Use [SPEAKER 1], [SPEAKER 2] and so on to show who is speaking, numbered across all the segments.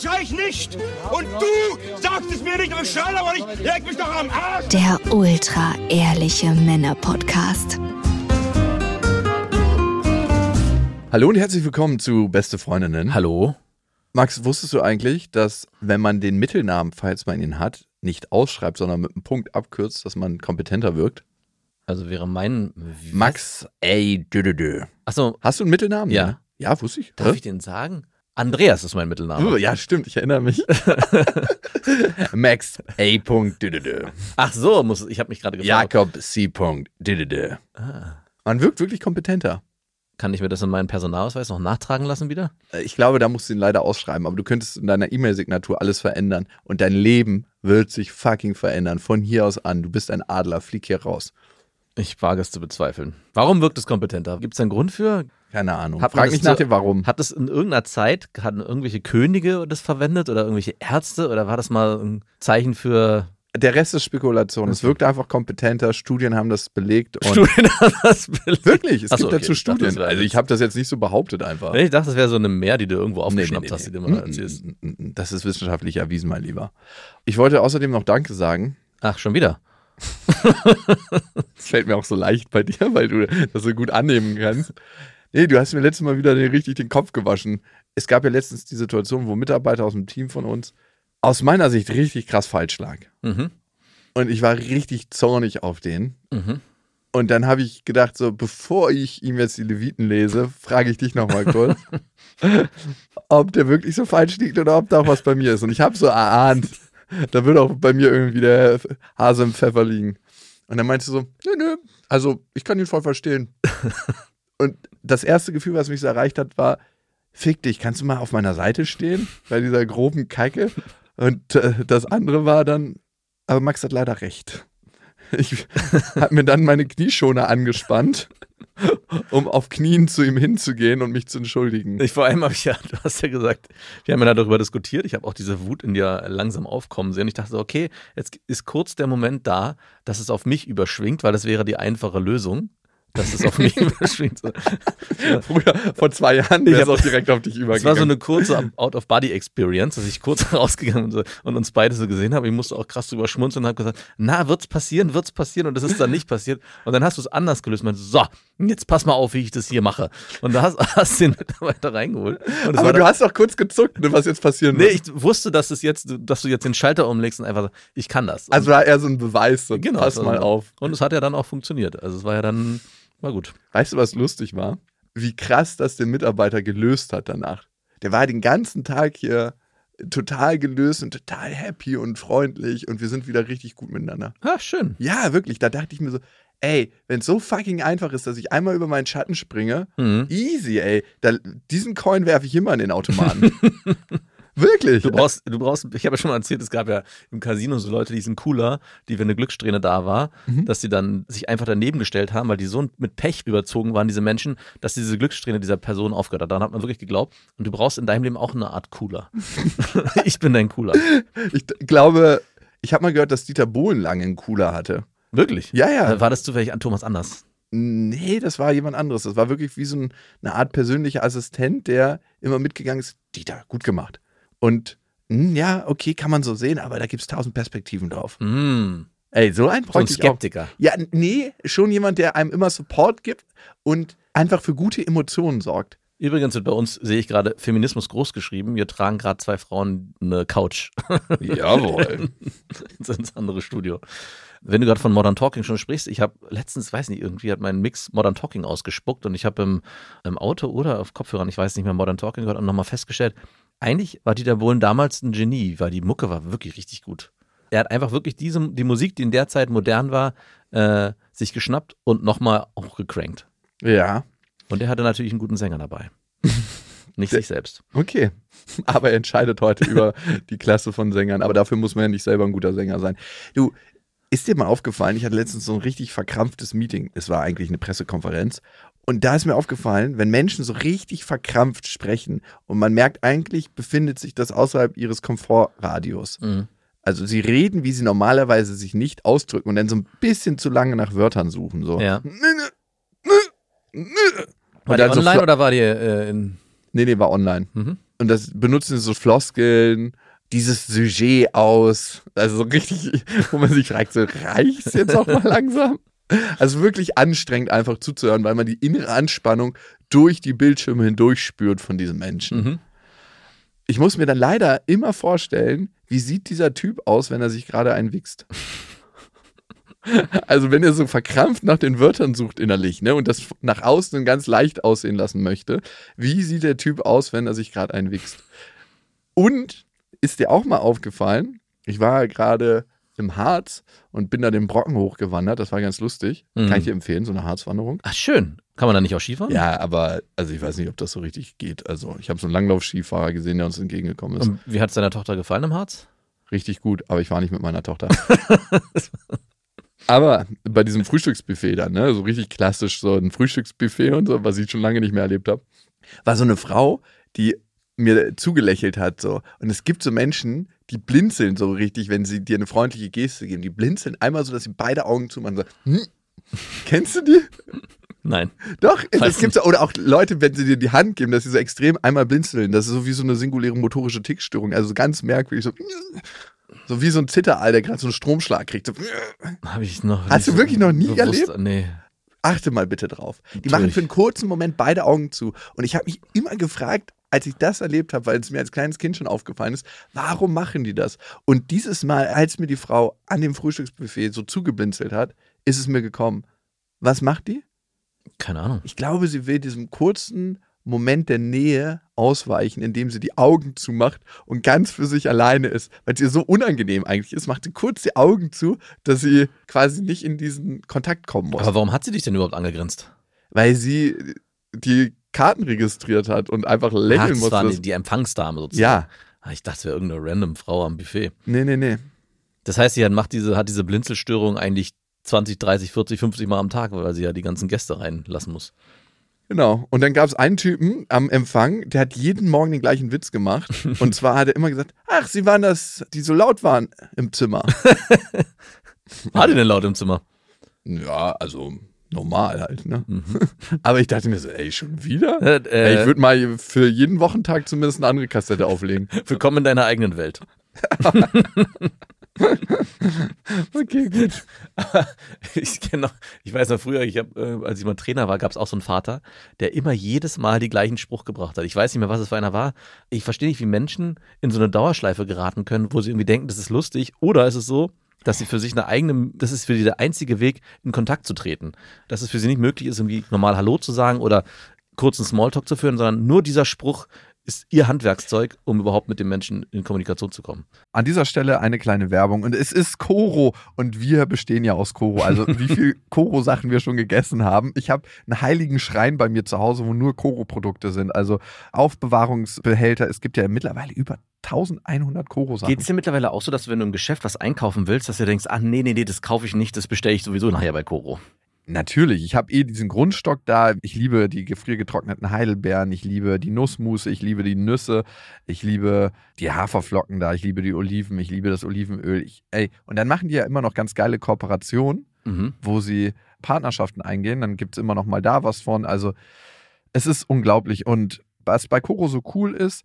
[SPEAKER 1] schrei ich nicht? Und du sagst es mir nicht, aber ich schrei aber nicht. Leg mich doch am Arsch!
[SPEAKER 2] Der ultra ehrliche Männer-Podcast.
[SPEAKER 3] Hallo und herzlich willkommen zu Beste Freundinnen.
[SPEAKER 4] Hallo?
[SPEAKER 3] Max, wusstest du eigentlich, dass wenn man den Mittelnamen, falls man ihn hat, nicht ausschreibt, sondern mit einem Punkt abkürzt, dass man kompetenter wirkt?
[SPEAKER 4] Also wäre mein.
[SPEAKER 3] Max A. Dödödö.
[SPEAKER 4] Achso,
[SPEAKER 3] Hast du einen Mittelnamen?
[SPEAKER 4] Ja.
[SPEAKER 3] ne? Ja, wusste ich.
[SPEAKER 4] darf
[SPEAKER 3] Hä?
[SPEAKER 4] ich den sagen? Andreas ist mein Mittelname.
[SPEAKER 3] Oh, ja, stimmt, ich erinnere mich. Max A.
[SPEAKER 4] Ach so, muss, ich habe mich gerade gefragt.
[SPEAKER 3] Jakob C.
[SPEAKER 4] Ah.
[SPEAKER 3] Man wirkt wirklich kompetenter.
[SPEAKER 4] Kann ich mir das in meinen Personalausweis noch nachtragen lassen wieder?
[SPEAKER 3] Äh, Ich glaube, da musst du ihn leider ausschreiben, aber du könntest in deiner E-Mail-Signatur alles verändern und dein Leben wird sich fucking verändern. Von hier aus an. Du bist ein Adler, flieg hier raus.
[SPEAKER 4] Ich wage es zu bezweifeln. Warum wirkt es kompetenter? Gibt es einen Grund für?
[SPEAKER 3] Keine Ahnung.
[SPEAKER 4] Hat
[SPEAKER 3] Frag
[SPEAKER 4] das
[SPEAKER 3] mich nach dir, warum.
[SPEAKER 4] Hat es in irgendeiner Zeit, hatten irgendwelche Könige das verwendet oder irgendwelche Ärzte oder war das mal ein Zeichen für
[SPEAKER 3] Der Rest ist Spekulation. Es
[SPEAKER 4] Okay.
[SPEAKER 3] wirkt einfach kompetenter. Studien haben das belegt.
[SPEAKER 4] Studien? das belegt?
[SPEAKER 3] Wirklich, es
[SPEAKER 4] Ach so,
[SPEAKER 3] gibt
[SPEAKER 4] okay.
[SPEAKER 3] dazu
[SPEAKER 4] Ich dachte, das
[SPEAKER 3] Studien.
[SPEAKER 4] wäre
[SPEAKER 3] Also ich habe das jetzt nicht so behauptet einfach.
[SPEAKER 4] Ich dachte, das wäre so eine Mehr, die du irgendwo
[SPEAKER 3] Nee, nee,
[SPEAKER 4] aufgeschnappt
[SPEAKER 3] nee,
[SPEAKER 4] hast, die
[SPEAKER 3] nee.
[SPEAKER 4] du mal
[SPEAKER 3] Mm,
[SPEAKER 4] erzählst.
[SPEAKER 3] mm, mm, mm. Das ist wissenschaftlich erwiesen, mein Lieber. Ich wollte außerdem noch Danke sagen.
[SPEAKER 4] Ach, schon wieder.
[SPEAKER 3] Das fällt mir auch so leicht bei dir, weil du das so gut annehmen kannst. Nee, du hast mir letztes Mal wieder den- richtig den Kopf gewaschen. Es gab ja letztens die Situation, wo Mitarbeiter aus dem Team von uns aus meiner Sicht richtig krass falsch lag.
[SPEAKER 4] Mhm.
[SPEAKER 3] Und ich war richtig zornig auf den.
[SPEAKER 4] Mhm.
[SPEAKER 3] Und dann habe ich gedacht, so bevor ich ihm jetzt die Leviten lese, frage ich dich nochmal kurz, ob der wirklich so falsch liegt oder ob da auch was bei mir ist. Und ich habe so erahnt, da wird auch bei mir irgendwie der Hase im Pfeffer liegen. Und dann meinte du so, nö, nö, also ich kann ihn voll verstehen. Und das erste Gefühl, was mich so erreicht hat, war, fick dich, kannst du mal auf meiner Seite stehen bei dieser groben Kacke? Und äh, das andere war dann, aber Max hat leider recht. Ich habe mir dann meine Knieschoner angespannt, um auf Knien zu ihm hinzugehen und mich zu entschuldigen.
[SPEAKER 4] Ich, vor allem habe ich ja, du hast ja gesagt, wir haben ja darüber diskutiert. Ich habe auch diese Wut in dir langsam aufkommen sehen. Ich dachte so, okay, jetzt ist kurz der Moment da, dass es auf mich überschwingt, weil das wäre die einfache Lösung. Dass es auf mich überschwingt. So.
[SPEAKER 3] Früher, vor zwei Jahren,
[SPEAKER 4] Ich
[SPEAKER 3] wäre es
[SPEAKER 4] hab-
[SPEAKER 3] auch direkt auf dich
[SPEAKER 4] Es
[SPEAKER 3] übergegangen.
[SPEAKER 4] war so eine kurze Out-of-Body-Experience, dass ich kurz rausgegangen bin und, und uns beide so gesehen habe. Ich musste auch krass drüber schmunzeln und habe gesagt, na, wird's passieren, wird's passieren? Und das ist dann nicht passiert. Und dann hast du es anders gelöst. Und meinte, so, jetzt pass mal auf, wie ich das hier mache. Und da hast, hast den Mitarbeiter reingeholt. Und es
[SPEAKER 3] aber du hast doch kurz gezuckt, ne, was jetzt passieren
[SPEAKER 4] Nee,
[SPEAKER 3] wird.
[SPEAKER 4] ich wusste, dass, es jetzt, dass du jetzt den Schalter umlegst und einfach sagst, ich kann das.
[SPEAKER 3] Also war eher so ein Beweis, so,
[SPEAKER 4] Genau,
[SPEAKER 3] pass mal auf.
[SPEAKER 4] Und es hat ja dann auch funktioniert. Also es war ja dann, war gut.
[SPEAKER 3] Weißt du, was lustig war? Wie krass das den Mitarbeiter gelöst hat danach. Der war den ganzen Tag hier total gelöst und total happy und freundlich und wir sind wieder richtig gut miteinander.
[SPEAKER 4] Ja, schön.
[SPEAKER 3] Ja, wirklich. Da dachte ich mir so, ey, wenn es so fucking einfach ist, dass ich einmal über meinen Schatten springe,
[SPEAKER 4] Mhm.
[SPEAKER 3] easy, ey. Da, diesen Coin werfe ich immer in den Automaten. wirklich.
[SPEAKER 4] Du brauchst, du brauchst, ich habe ja schon mal erzählt, es gab ja im Casino so Leute, die sind cooler, die, wenn eine Glückssträhne da war,
[SPEAKER 3] Mhm.
[SPEAKER 4] dass sie dann sich einfach daneben gestellt haben, weil die so mit Pech überzogen waren, diese Menschen, dass diese Glückssträhne dieser Person aufgehört hat. Daran hat man wirklich geglaubt. Und du brauchst in deinem Leben auch eine Art Cooler. ich bin dein Cooler.
[SPEAKER 3] ich glaube, ich habe mal gehört, dass Dieter Bohlen lange einen Cooler hatte.
[SPEAKER 4] Wirklich?
[SPEAKER 3] Ja, ja.
[SPEAKER 4] War das zufällig an Thomas Anders?
[SPEAKER 3] Nee, das war jemand anderes. Das war wirklich wie so ein, eine Art persönlicher Assistent, der immer mitgegangen ist. Dieter, gut gemacht. Und hm, ja, okay, kann man so sehen, aber da gibt es tausend Perspektiven drauf.
[SPEAKER 4] Mm.
[SPEAKER 3] Ey, so ein
[SPEAKER 4] So ein. Skeptiker.
[SPEAKER 3] Ja, nee, schon jemand, der einem immer Support gibt und einfach für gute Emotionen sorgt.
[SPEAKER 4] Übrigens wird bei uns, sehe ich gerade, Feminismus groß geschrieben. Wir tragen gerade zwei Frauen eine Couch
[SPEAKER 3] Jawohl.
[SPEAKER 4] ins ins andere Studio. Wenn du gerade von Modern Talking schon sprichst, ich habe letztens, weiß nicht, irgendwie hat mein Mix Modern Talking ausgespuckt und ich habe im, im Auto oder auf Kopfhörern, ich weiß nicht mehr, Modern Talking gehört und nochmal festgestellt, eigentlich war Dieter Bohlen damals ein Genie, weil die Mucke war wirklich richtig gut. Er hat einfach wirklich diese, die Musik, die in der Zeit modern war, äh, sich geschnappt und nochmal auch gecrankt.
[SPEAKER 3] ja,
[SPEAKER 4] Und er hatte natürlich einen guten Sänger dabei. Nicht sich selbst.
[SPEAKER 3] okay. Aber er entscheidet heute über die Klasse von Sängern. Aber dafür muss man ja nicht selber ein guter Sänger sein. Du, ist dir mal aufgefallen, ich hatte letztens so ein richtig verkrampftes Meeting. Es war eigentlich eine Pressekonferenz. Und da ist mir aufgefallen, wenn Menschen so richtig verkrampft sprechen und man merkt eigentlich, befindet sich das außerhalb ihres Komfortradius.
[SPEAKER 4] Mhm.
[SPEAKER 3] Also sie reden, wie sie normalerweise sich nicht ausdrücken und dann so ein bisschen zu lange nach Wörtern suchen. So.
[SPEAKER 4] Ja. War die
[SPEAKER 3] so
[SPEAKER 4] online
[SPEAKER 3] flo-
[SPEAKER 4] oder war die äh, in.
[SPEAKER 3] Nee, nee, war online.
[SPEAKER 4] Mhm.
[SPEAKER 3] Und das benutzen so Floskeln, dieses Sujet aus. Also so richtig, wo man sich fragt, so reicht's jetzt auch mal langsam? Also wirklich anstrengend einfach zuzuhören, weil man die innere Anspannung durch die Bildschirme hindurch spürt von diesen Menschen.
[SPEAKER 4] Mhm.
[SPEAKER 3] Ich muss mir dann leider immer vorstellen, wie sieht dieser Typ aus, wenn er sich gerade einwichst. Also wenn er so verkrampft nach den Wörtern sucht innerlich, ne, und das nach außen ganz leicht aussehen lassen möchte, wie sieht der Typ aus, wenn er sich gerade einwichst? Und ist dir auch mal aufgefallen, ich war gerade im Harz und bin da den Brocken hochgewandert, das war ganz lustig.
[SPEAKER 4] Mhm.
[SPEAKER 3] Kann ich dir empfehlen, so eine Harzwanderung.
[SPEAKER 4] Ach, schön. Kann man da nicht auch Skifahren?
[SPEAKER 3] Ja, aber also ich weiß nicht, ob das so richtig geht. Also ich habe so einen Langlauf-Skifahrer gesehen, der uns entgegengekommen ist.
[SPEAKER 4] Und wie hat es deiner Tochter gefallen im Harz?
[SPEAKER 3] Richtig gut, aber ich war nicht mit meiner Tochter. aber bei diesem Frühstücksbuffet dann, ne, so richtig klassisch, so ein Frühstücksbuffet und so, was ich schon lange nicht mehr erlebt habe, war so eine Frau, die mir zugelächelt hat so. Und es gibt so Menschen, die blinzeln so richtig, wenn sie dir eine freundliche Geste geben. Die blinzeln einmal so, dass sie beide Augen zumachen. So, hm? Kennst du die?
[SPEAKER 4] Nein.
[SPEAKER 3] Doch, das gibt's auch. Oder auch Leute, wenn sie dir die Hand geben, dass sie so extrem einmal blinzeln. Das ist so wie so eine singuläre motorische Tickstörung. Also so ganz merkwürdig. So, so wie so ein Zitterall, der gerade so einen Stromschlag kriegt. So,
[SPEAKER 4] Habe ich noch.
[SPEAKER 3] Hast
[SPEAKER 4] nicht
[SPEAKER 3] du wirklich noch nie
[SPEAKER 4] bewusst-
[SPEAKER 3] erlebt?
[SPEAKER 4] Nee.
[SPEAKER 3] achte mal bitte drauf. Die
[SPEAKER 4] Natürlich.
[SPEAKER 3] machen für einen kurzen Moment beide Augen zu. Und ich habe mich immer gefragt, als ich das erlebt habe, weil es mir als kleines Kind schon aufgefallen ist, warum machen die das? Und dieses Mal, als mir die Frau an dem Frühstücksbuffet so zugeblinzelt hat, ist es mir gekommen. Was macht die?
[SPEAKER 4] Keine Ahnung.
[SPEAKER 3] Ich glaube, sie will diesem kurzen Moment der Nähe ausweichen, indem sie die Augen zumacht und ganz für sich alleine ist. Weil es ihr so unangenehm eigentlich ist, macht sie kurz die Augen zu, dass sie quasi nicht in diesen Kontakt kommen muss.
[SPEAKER 4] Aber warum hat sie dich denn überhaupt angegrinst?
[SPEAKER 3] weil sie die Karten registriert hat und einfach
[SPEAKER 4] Ach,
[SPEAKER 3] lächeln
[SPEAKER 4] das war die, die Empfangsdame sozusagen.
[SPEAKER 3] ja,
[SPEAKER 4] Ah, Ich dachte, es wäre irgendeine random Frau am Buffet.
[SPEAKER 3] nee, nee, nee.
[SPEAKER 4] Das heißt, sie hat, macht diese, hat diese Blinzelstörung eigentlich 20, 30, 40, 50 Mal am Tag, weil sie ja die ganzen Gäste reinlassen muss.
[SPEAKER 3] Genau. Und dann gab es einen Typen am Empfang, der hat jeden Morgen den gleichen Witz gemacht. Und zwar hat er immer gesagt, ach, sie waren das, die so laut waren im Zimmer.
[SPEAKER 4] War die denn laut im Zimmer?
[SPEAKER 3] ja, also normal halt, ne?
[SPEAKER 4] Mhm.
[SPEAKER 3] Aber ich dachte mir so, ey, schon wieder?
[SPEAKER 4] Äh,
[SPEAKER 3] Ey, ich
[SPEAKER 4] äh,
[SPEAKER 3] würde mal für jeden Wochentag zumindest eine andere Kassette auflegen.
[SPEAKER 4] willkommen in deiner eigenen Welt.
[SPEAKER 3] Okay, gut.
[SPEAKER 4] ich kenne noch, ich weiß noch früher, ich hab, äh, als ich mal Trainer war, gab es auch so einen Vater, der immer jedes Mal die gleichen Spruch gebracht hat. Ich weiß nicht mehr, was es für einer war. Ich verstehe nicht, wie Menschen in so eine Dauerschleife geraten können, wo sie irgendwie denken, das ist lustig. Oder ist es so, dass sie für sich eine eigene, das ist für sie der einzige Weg, in Kontakt zu treten. Dass es für sie nicht möglich ist, irgendwie normal Hallo zu sagen oder kurzen Smalltalk zu führen, sondern nur dieser Spruch ist ihr Handwerkszeug, um überhaupt mit dem Menschen in Kommunikation zu kommen.
[SPEAKER 3] An dieser Stelle eine kleine Werbung. Und es ist Koro. Und wir bestehen ja aus Koro. Also wie viel Koro-Sachen wir schon gegessen haben. Ich habe einen heiligen Schrein bei mir zu Hause, wo nur Koro-Produkte sind. Also Aufbewahrungsbehälter. Es gibt ja mittlerweile über 1100 Koro-Sachen.
[SPEAKER 4] Geht es dir mittlerweile auch so, dass du, wenn du im Geschäft was einkaufen willst, dass du denkst, ah nee, nee, nee, das kaufe ich nicht, das bestelle ich sowieso nachher bei Koro.
[SPEAKER 3] Natürlich, ich habe eh diesen Grundstock da. Ich liebe die gefriergetrockneten Heidelbeeren, ich liebe die Nussmusse, ich liebe die Nüsse, ich liebe die Haferflocken da, ich liebe die Oliven, ich liebe das Olivenöl. Ich, ey, und dann machen die ja immer noch ganz geile Kooperationen,
[SPEAKER 4] Mhm.
[SPEAKER 3] wo sie Partnerschaften eingehen. Dann gibt es immer noch mal da was von. Also es ist unglaublich. Und Was bei Koro so cool ist,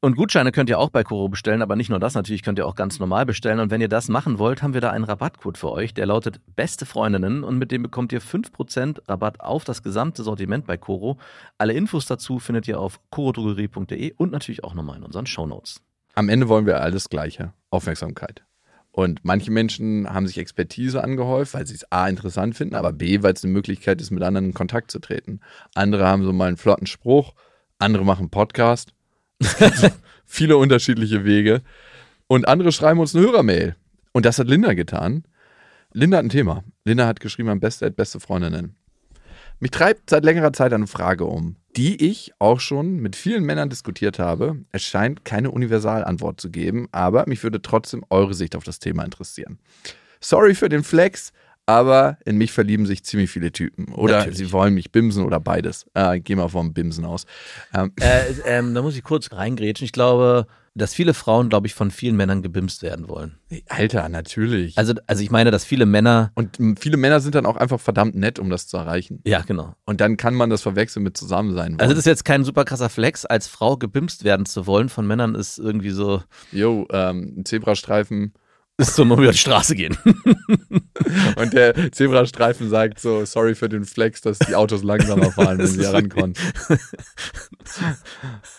[SPEAKER 4] Und Gutscheine könnt ihr auch bei Koro bestellen, aber nicht nur das, natürlich könnt ihr auch ganz normal bestellen. Und wenn ihr das machen wollt, haben wir da einen Rabattcode für euch, der lautet Beste Freundinnen und mit dem bekommt ihr 5% Rabatt auf das gesamte Sortiment bei Koro. Alle Infos dazu findet ihr auf korodrogerie.de und natürlich auch nochmal in unseren Shownotes.
[SPEAKER 3] Am Ende wollen wir alles Gleiche: Aufmerksamkeit. Und manche Menschen haben sich Expertise angehäuft, weil sie es A interessant finden, aber B, weil es eine Möglichkeit ist, mit anderen in Kontakt zu treten. Andere haben so mal einen flotten Spruch, andere machen Podcast. Viele unterschiedliche Wege. Und andere schreiben uns eine Hörermail. Und das hat Linda getan. Linda hat ein Thema. Linda hat geschrieben am Beste beste Freundinnen. Mich treibt seit längerer Zeit eine Frage um, die ich auch schon mit vielen Männern diskutiert habe. Es scheint keine Universalantwort zu geben, aber mich würde trotzdem eure Sicht auf das Thema interessieren. Sorry für den Flex, aber in mich verlieben sich ziemlich viele Typen. Oder
[SPEAKER 4] Natürlich.
[SPEAKER 3] sie wollen mich bimsen oder beides. Äh, geh mal vom Bimsen aus. Ähm,
[SPEAKER 4] Äh, ähm, da muss ich kurz reingrätschen. Ich glaube, dass viele Frauen, glaube ich, von vielen Männern gebimst werden wollen.
[SPEAKER 3] Alter, natürlich.
[SPEAKER 4] Also, also ich meine, dass viele Männer.
[SPEAKER 3] und viele Männer sind dann auch einfach verdammt nett, um das zu erreichen.
[SPEAKER 4] Ja, genau.
[SPEAKER 3] Und dann kann man das verwechseln mit Zusammensein.
[SPEAKER 4] Also
[SPEAKER 3] wollen.
[SPEAKER 4] das ist jetzt kein super krasser Flex, als Frau gebimst werden zu wollen von Männern ist irgendwie so,
[SPEAKER 3] Jo, ähm, ein Zebrastreifen.
[SPEAKER 4] Ist so nur über die Straße gehen.
[SPEAKER 3] Und der Zebrastreifen sagt so, sorry für den Flex, dass die Autos langsamer fahren, wenn sie herankommen.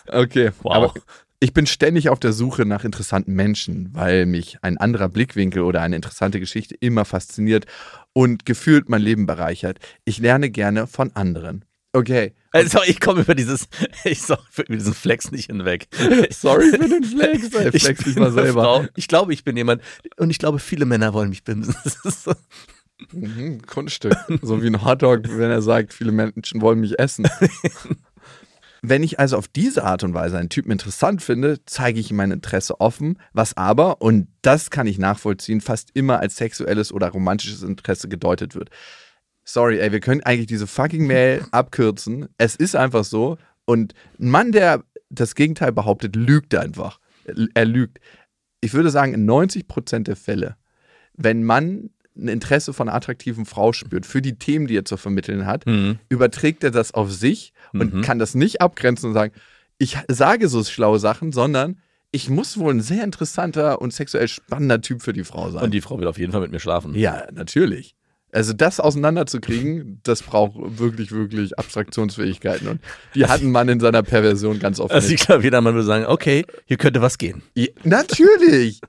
[SPEAKER 3] Okay,
[SPEAKER 4] Wow.
[SPEAKER 3] aber ich bin ständig auf der Suche nach interessanten Menschen, weil mich ein anderer Blickwinkel oder eine interessante Geschichte immer fasziniert und gefühlt mein Leben bereichert. Ich lerne gerne von anderen. Okay,
[SPEAKER 4] Also ich komme über dieses, ich sag, über diesen Flex nicht hinweg.
[SPEAKER 3] sorry für den Flex. Ey,
[SPEAKER 4] Ich
[SPEAKER 3] flex
[SPEAKER 4] bin
[SPEAKER 3] mal selber.
[SPEAKER 4] Frau. Ich glaube, ich bin jemand und ich glaube, viele Männer wollen mich bimsen. So.
[SPEAKER 3] Mhm, Kunststück. So wie ein Hotdog, wenn er sagt, viele Menschen wollen mich essen. Wenn ich also auf diese Art und Weise einen Typen interessant finde, zeige ich ihm mein Interesse offen, was aber, und das kann ich nachvollziehen, fast immer als sexuelles oder romantisches Interesse gedeutet wird. Sorry, ey, wir können eigentlich diese fucking Mail abkürzen. Es ist einfach so. Und ein Mann, der das Gegenteil behauptet, lügt einfach. Er lügt. Ich würde sagen, in 90% der Fälle, wenn man ein Interesse von einer attraktiven Frau spürt für die Themen, die er zu vermitteln hat,
[SPEAKER 4] Mhm.
[SPEAKER 3] überträgt er das auf sich und
[SPEAKER 4] Mhm.
[SPEAKER 3] kann das nicht abgrenzen und sagen, ich sage so schlaue Sachen, sondern ich muss wohl ein sehr interessanter und sexuell spannender Typ für die Frau sein.
[SPEAKER 4] Und die Frau will auf jeden Fall mit mir schlafen.
[SPEAKER 3] ja, natürlich. Also das auseinanderzukriegen, das braucht wirklich, wirklich Abstraktionsfähigkeiten. Und die hat ein Mann in seiner Perversion ganz oft.
[SPEAKER 4] Also
[SPEAKER 3] nicht.
[SPEAKER 4] ich glaube, jeder Mann würde sagen, okay, hier könnte was gehen.
[SPEAKER 3] Ja, natürlich.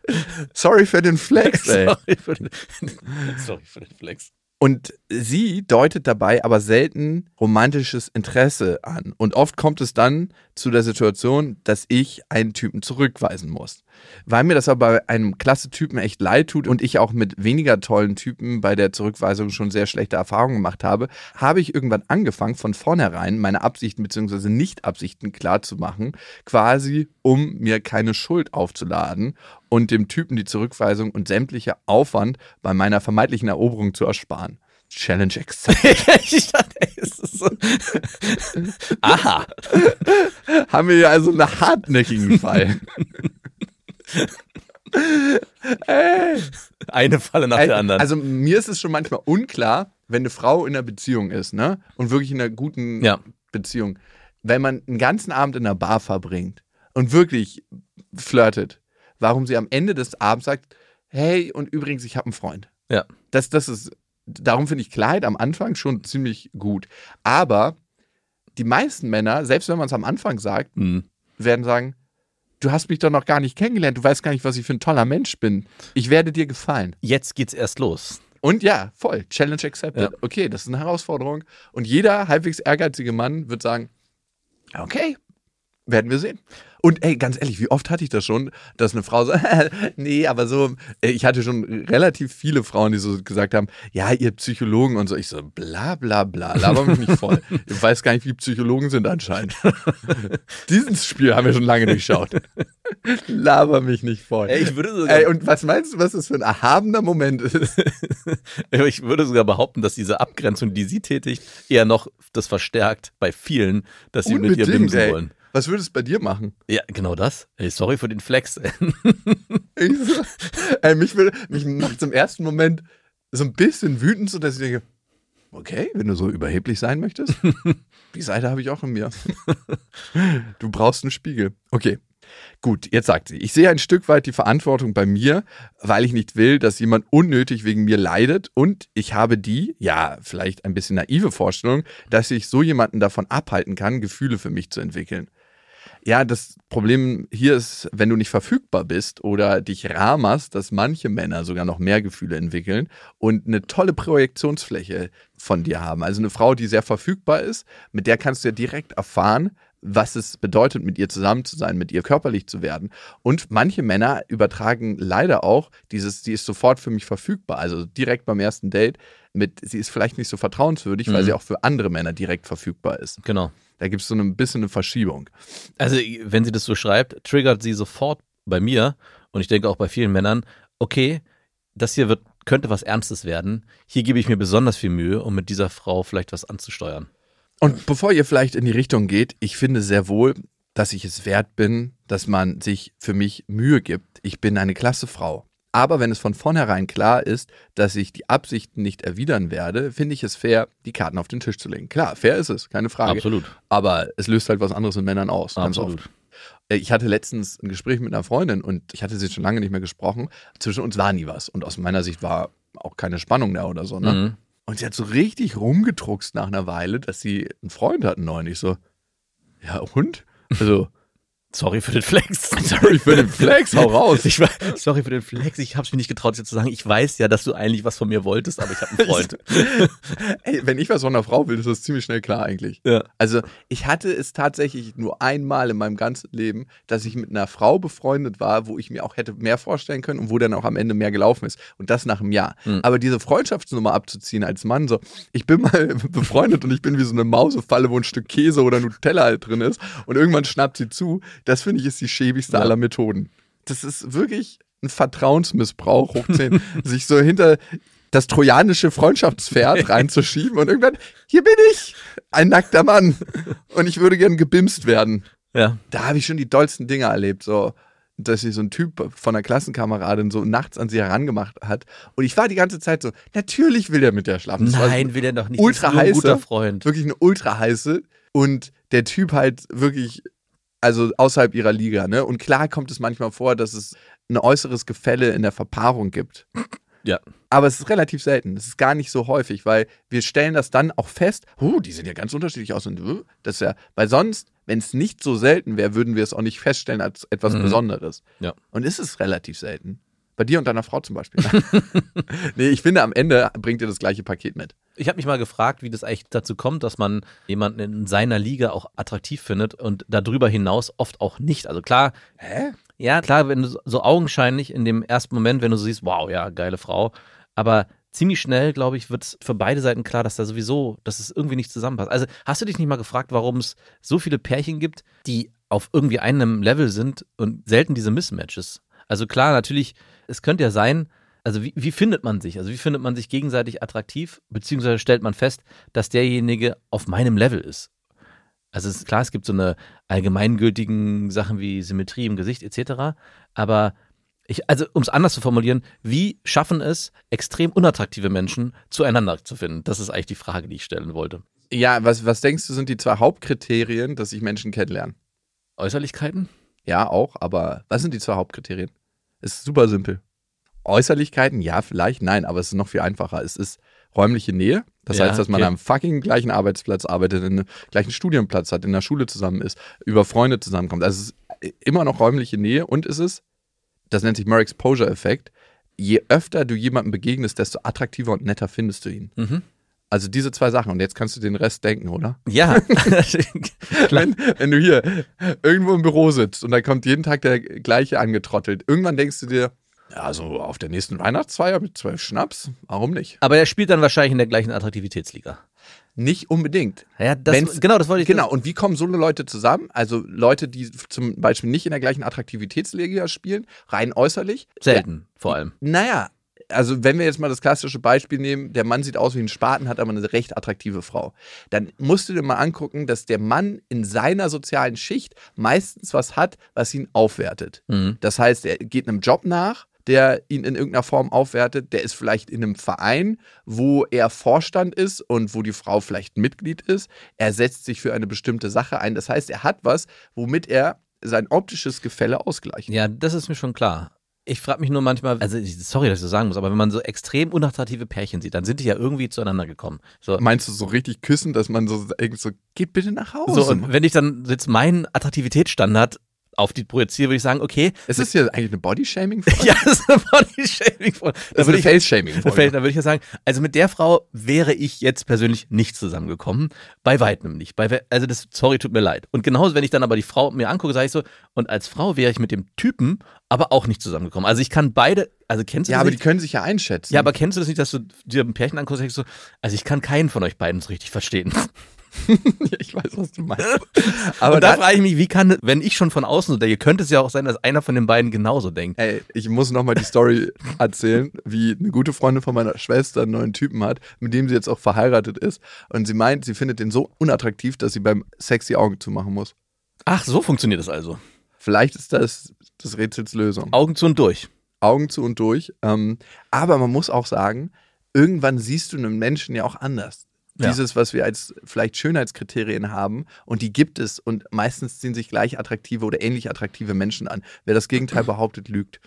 [SPEAKER 3] Sorry für den Flex, ey.
[SPEAKER 4] Sorry für den, sorry für den Flex.
[SPEAKER 3] Und sie deutet dabei aber selten romantisches Interesse an. Und oft kommt es dann zu der Situation, dass ich einen Typen zurückweisen muss. Weil mir das aber bei einem klasse Typen echt leid tut und ich auch mit weniger tollen Typen bei der Zurückweisung schon sehr schlechte Erfahrungen gemacht habe, habe ich irgendwann angefangen, von vornherein meine Absichten bzw. Nicht-Absichten klar zu machen, quasi um mir keine Schuld aufzuladen und dem Typen die Zurückweisung und sämtlicher Aufwand bei meiner vermeintlichen Eroberung zu ersparen. Challenge accepted.
[SPEAKER 4] ich dachte, ey, ist so. Aha.
[SPEAKER 3] Haben wir hier also einen hartnäckigen Fall. Ey.
[SPEAKER 4] Eine Falle nach der anderen.
[SPEAKER 3] Also mir ist es schon manchmal unklar, wenn eine Frau in einer Beziehung ist, ne? Und wirklich in einer guten
[SPEAKER 4] Ja.
[SPEAKER 3] Beziehung. Wenn man einen ganzen Abend in einer Bar verbringt und wirklich flirtet, warum sie am Ende des Abends sagt, hey, und übrigens, ich habe einen Freund.
[SPEAKER 4] Ja.
[SPEAKER 3] Das, das ist, darum finde ich Kleid am Anfang schon ziemlich gut. Aber die meisten Männer, selbst wenn man es am Anfang sagt,
[SPEAKER 4] Hm.
[SPEAKER 3] werden sagen, du hast mich doch noch gar nicht kennengelernt, du weißt gar nicht, was ich für ein toller Mensch bin. Ich werde dir gefallen.
[SPEAKER 4] Jetzt geht's erst los.
[SPEAKER 3] Und ja, voll, Challenge accepted.
[SPEAKER 4] Ja.
[SPEAKER 3] Okay, das ist eine Herausforderung. Und jeder halbwegs ehrgeizige Mann wird sagen, okay, Werden wir sehen. Und ey, ganz ehrlich, wie oft hatte ich das schon, dass eine Frau so, nee, aber so, äh, ich hatte schon relativ viele Frauen, die so gesagt haben, ja, ihr Psychologen und so. Ich so, bla bla bla, laber mich nicht voll. Ich weiß gar nicht, wie Psychologen sind anscheinend. Dieses Spiel haben wir schon lange durchschaut. laber mich nicht voll.
[SPEAKER 4] Ey, ich würde sogar,
[SPEAKER 3] Ey, und was meinst du, was das für ein erhabener Moment ist?
[SPEAKER 4] ich würde sogar behaupten, dass diese Abgrenzung, die sie tätigt, eher noch das verstärkt bei vielen, dass sie mit ihr bimsen
[SPEAKER 3] ey.
[SPEAKER 4] wollen.
[SPEAKER 3] Was würde es bei dir machen?
[SPEAKER 4] Ja, genau das. Ey, sorry für den Flex.
[SPEAKER 3] Ich ey, mich, will, mich macht im ersten Moment so ein bisschen wütend, so dass ich denke, okay, wenn du so überheblich sein möchtest, die Seite habe ich auch in mir. Du brauchst einen Spiegel. Okay. Gut, jetzt sagt sie, ich sehe ein Stück weit die Verantwortung bei mir, weil ich nicht will, dass jemand unnötig wegen mir leidet und ich habe die, ja, vielleicht ein bisschen naive Vorstellung, dass ich so jemanden davon abhalten kann, Gefühle für mich zu entwickeln. Ja, das Problem hier ist, wenn du nicht verfügbar bist oder dich rahmerst, dass manche Männer sogar noch mehr Gefühle entwickeln und eine tolle Projektionsfläche von dir haben. Also eine Frau, die sehr verfügbar ist, mit der kannst du ja direkt erfahren, was es bedeutet, mit ihr zusammen zu sein, mit ihr körperlich zu werden. Und manche Männer übertragen leider auch dieses, sie ist sofort für mich verfügbar. Also direkt beim ersten Date mit, sie ist vielleicht nicht so vertrauenswürdig, weil
[SPEAKER 4] Mhm.
[SPEAKER 3] sie auch für andere Männer direkt verfügbar ist.
[SPEAKER 4] genau.
[SPEAKER 3] Da gibt es so ein bisschen eine Verschiebung.
[SPEAKER 4] Also, wenn sie das so schreibt, triggert sie sofort bei mir und ich denke auch bei vielen Männern, okay, das hier wird, könnte was Ernstes werden. Hier gebe ich mir besonders viel Mühe, um mit dieser Frau vielleicht was anzusteuern.
[SPEAKER 3] Und bevor ihr vielleicht in die Richtung geht, ich finde sehr wohl, dass ich es wert bin, dass man sich für mich Mühe gibt. Ich bin eine klasse Frau. Aber wenn es von vornherein klar ist, dass ich die Absichten nicht erwidern werde, finde ich es fair, die Karten auf den Tisch zu legen. Klar, fair ist es, keine Frage.
[SPEAKER 4] Absolut.
[SPEAKER 3] Aber es löst halt was anderes in Männern aus. Ganz
[SPEAKER 4] Absolut.
[SPEAKER 3] oft. Äh, Ich hatte letztens ein Gespräch mit einer Freundin und ich hatte sie schon lange nicht mehr gesprochen. Zwischen uns war nie was. Und aus meiner Sicht war auch keine Spannung da oder so. Ne?
[SPEAKER 4] Mhm.
[SPEAKER 3] Und sie hat so richtig rumgedruckst nach einer Weile, dass sie einen Freund hatten neulich. So, ja und? Also,
[SPEAKER 4] Sorry für den Flex.
[SPEAKER 3] sorry für den Flex, hau raus.
[SPEAKER 4] Ich war, sorry für den Flex. Ich habe es mir nicht getraut, jetzt zu sagen. Ich weiß ja, dass du eigentlich was von mir wolltest, aber ich habe einen Freund.
[SPEAKER 3] Ey, wenn ich was von einer Frau will, ist das ziemlich schnell klar eigentlich.
[SPEAKER 4] ja.
[SPEAKER 3] Also, ich hatte es tatsächlich nur einmal in meinem ganzen Leben, dass ich mit einer Frau befreundet war, wo ich mir auch hätte mehr vorstellen können und wo dann auch am Ende mehr gelaufen ist. Und das nach einem Jahr.
[SPEAKER 4] Mhm.
[SPEAKER 3] Aber diese Freundschaftsnummer abzuziehen als Mann, so, ich bin mal befreundet und ich bin wie so eine Mausefalle, wo ein Stück Käse oder Nutella halt drin ist und irgendwann schnappt sie zu, das finde ich ist die schäbigste
[SPEAKER 4] Ja.
[SPEAKER 3] aller Methoden. Das ist wirklich ein Vertrauensmissbrauch, hoch 10, sich so hinter das trojanische Freundschaftspferd reinzuschieben und irgendwann, hier bin ich, ein nackter Mann und ich würde gern gebimst werden.
[SPEAKER 4] ja.
[SPEAKER 3] Da habe ich schon die dollsten Dinge erlebt, so dass sich so ein Typ von einer Klassenkameradin so nachts an sie herangemacht hat und ich war die ganze Zeit so, natürlich will er mit der schlafen. Das
[SPEAKER 4] Nein, will er doch nicht.
[SPEAKER 3] ultra
[SPEAKER 4] ein guter
[SPEAKER 3] heiße,
[SPEAKER 4] Freund.
[SPEAKER 3] wirklich eine ultra heiße und der Typ halt wirklich, also außerhalb ihrer Liga, ne? Und klar kommt es manchmal vor, dass es ein äußeres Gefälle in der Verpaarung gibt.
[SPEAKER 4] Ja.
[SPEAKER 3] Aber es ist relativ selten. Es ist gar nicht so häufig, weil wir stellen das dann auch fest, huh, die sehen ja ganz unterschiedlich aus. Und uh, das ist ja, weil sonst, wenn es nicht so selten wäre, würden wir es auch nicht feststellen als etwas
[SPEAKER 4] Mhm.
[SPEAKER 3] Besonderes.
[SPEAKER 4] Ja.
[SPEAKER 3] Und ist es relativ selten. Bei dir und deiner Frau zum Beispiel. nee, ich finde, am Ende bringt ihr das gleiche Paket mit.
[SPEAKER 4] Ich habe mich mal gefragt, wie das eigentlich dazu kommt, dass man jemanden in seiner Liga auch attraktiv findet und darüber hinaus oft auch nicht. Also klar,
[SPEAKER 3] Hä?
[SPEAKER 4] ja, klar, wenn du so- augenscheinlich in dem ersten Moment, wenn du so siehst, wow, ja, geile Frau, aber ziemlich schnell, glaube ich, wird es für beide Seiten klar, dass da sowieso, dass es irgendwie nicht zusammenpasst. Also hast du dich nicht mal gefragt, warum es so viele Pärchen gibt, die auf irgendwie einem Level sind und selten diese Mismatches? Also klar, natürlich, es könnte ja sein, also wie, wie findet man sich? Also wie findet man sich gegenseitig attraktiv, beziehungsweise stellt man fest, dass derjenige auf meinem Level ist? Also es ist klar, es gibt so eine allgemeingültigen Sachen wie Symmetrie im Gesicht etc. Aber ich, also um es anders zu formulieren, wie schaffen es extrem unattraktive Menschen zueinander zu finden? Das ist eigentlich die Frage, die ich stellen wollte.
[SPEAKER 3] Ja, was, was denkst du, sind die zwei Hauptkriterien, dass sich Menschen kennenlernen?
[SPEAKER 4] Äußerlichkeiten?
[SPEAKER 3] Ja, auch, aber was sind die zwei Hauptkriterien? Ist super simpel. Äußerlichkeiten, ja, vielleicht, nein, aber es ist noch viel einfacher. Es ist räumliche Nähe. Das
[SPEAKER 4] Ja,
[SPEAKER 3] heißt, dass man
[SPEAKER 4] okay.
[SPEAKER 3] am fucking gleichen Arbeitsplatz arbeitet, einen gleichen Studienplatz hat, in der Schule zusammen ist, über Freunde zusammenkommt. Also es ist immer noch räumliche Nähe und es ist, das nennt sich More Exposure Effekt. Je öfter du jemandem begegnest, desto attraktiver und netter findest du ihn.
[SPEAKER 4] Mhm.
[SPEAKER 3] Also diese zwei Sachen. Und jetzt kannst du den Rest denken, oder?
[SPEAKER 4] Ja.
[SPEAKER 3] wenn, wenn du hier irgendwo im Büro sitzt und da kommt jeden Tag der gleiche angetrottelt, irgendwann denkst du dir, ja, so auf der nächsten Weihnachtsfeier mit zwölf Schnaps, warum nicht?
[SPEAKER 4] Aber er spielt dann wahrscheinlich in der gleichen Attraktivitätsliga.
[SPEAKER 3] Nicht unbedingt.
[SPEAKER 4] Ja, das,
[SPEAKER 3] Wenn's-
[SPEAKER 4] genau, das wollte ich
[SPEAKER 3] Genau, und wie kommen so Leute zusammen? Also Leute, die zum Beispiel nicht in der gleichen Attraktivitätsliga spielen, rein äußerlich.
[SPEAKER 4] Selten, vor allem.
[SPEAKER 3] Naja, also wenn wir jetzt mal das klassische Beispiel nehmen, der Mann sieht aus wie ein Spaten, hat aber eine recht attraktive Frau. Dann musst du dir mal angucken, dass der Mann in seiner sozialen Schicht meistens was hat, was ihn aufwertet.
[SPEAKER 4] Mhm.
[SPEAKER 3] Das heißt, er geht einem Job nach, der ihn in irgendeiner Form aufwertet. Der ist vielleicht in einem Verein, wo er Vorstand ist und wo die Frau vielleicht Mitglied ist. Er setzt sich für eine bestimmte Sache ein. Das heißt, er hat was, womit er sein optisches Gefälle ausgleicht.
[SPEAKER 4] Ja, das ist mir schon klar. Ich frage mich nur manchmal, also sorry, dass ich das sagen muss, aber wenn man so extrem unattraktive Pärchen sieht, dann sind die ja irgendwie zueinander gekommen. So,
[SPEAKER 3] Meinst du so richtig küssen, dass man so irgendwie so, geht bitte nach Hause?
[SPEAKER 4] so und wenn ich dann jetzt meinen Attraktivitätsstandard auf die projiziere, würde ich sagen, okay,
[SPEAKER 3] es ist ja eigentlich eine Bodyshaming-Folge.
[SPEAKER 4] ja, das ist eine Body-Shaming. Da
[SPEAKER 3] das ist eine Face-Shaming-Folge.
[SPEAKER 4] da würde ich ja sagen, also mit der Frau wäre ich jetzt persönlich nicht zusammengekommen. Bei weitem nicht. Bei, also das, sorry, tut mir leid. Und genauso, wenn ich dann aber die Frau mir angucke, sage ich so, und als Frau wäre ich mit dem Typen aber auch nicht zusammengekommen. Also ich kann beide, also kennst du
[SPEAKER 3] Ja,
[SPEAKER 4] das
[SPEAKER 3] aber die
[SPEAKER 4] nicht?
[SPEAKER 3] können sich ja einschätzen.
[SPEAKER 4] Ja, aber kennst du das nicht, dass du dir ein Pärchen anguckst und denkst so, also ich kann keinen von euch beiden so richtig verstehen.
[SPEAKER 3] ich weiß, was du meinst. Aber
[SPEAKER 4] und da frage ich mich, wie kann, wenn ich schon von außen so denke, könnte es ja auch sein, dass einer von den beiden genauso denkt.
[SPEAKER 3] ey, ich muss nochmal die Story erzählen, wie eine gute Freundin von meiner Schwester einen neuen Typen hat, mit dem sie jetzt auch verheiratet ist. Und sie meint, sie findet den so unattraktiv, dass sie beim Sexy Augen zumachen muss.
[SPEAKER 4] Ach, so funktioniert das also.
[SPEAKER 3] Vielleicht ist das das Rätsels Lösung.
[SPEAKER 4] Augen zu und durch.
[SPEAKER 3] Augen zu und durch. Ähm, aber man muss auch sagen, irgendwann siehst du einen Menschen ja auch anders.
[SPEAKER 4] Ja.
[SPEAKER 3] Dieses, was wir als vielleicht Schönheitskriterien haben, und die gibt es. Und meistens ziehen sich gleich attraktive oder ähnlich attraktive Menschen an. Wer das Gegenteil behauptet, lügt.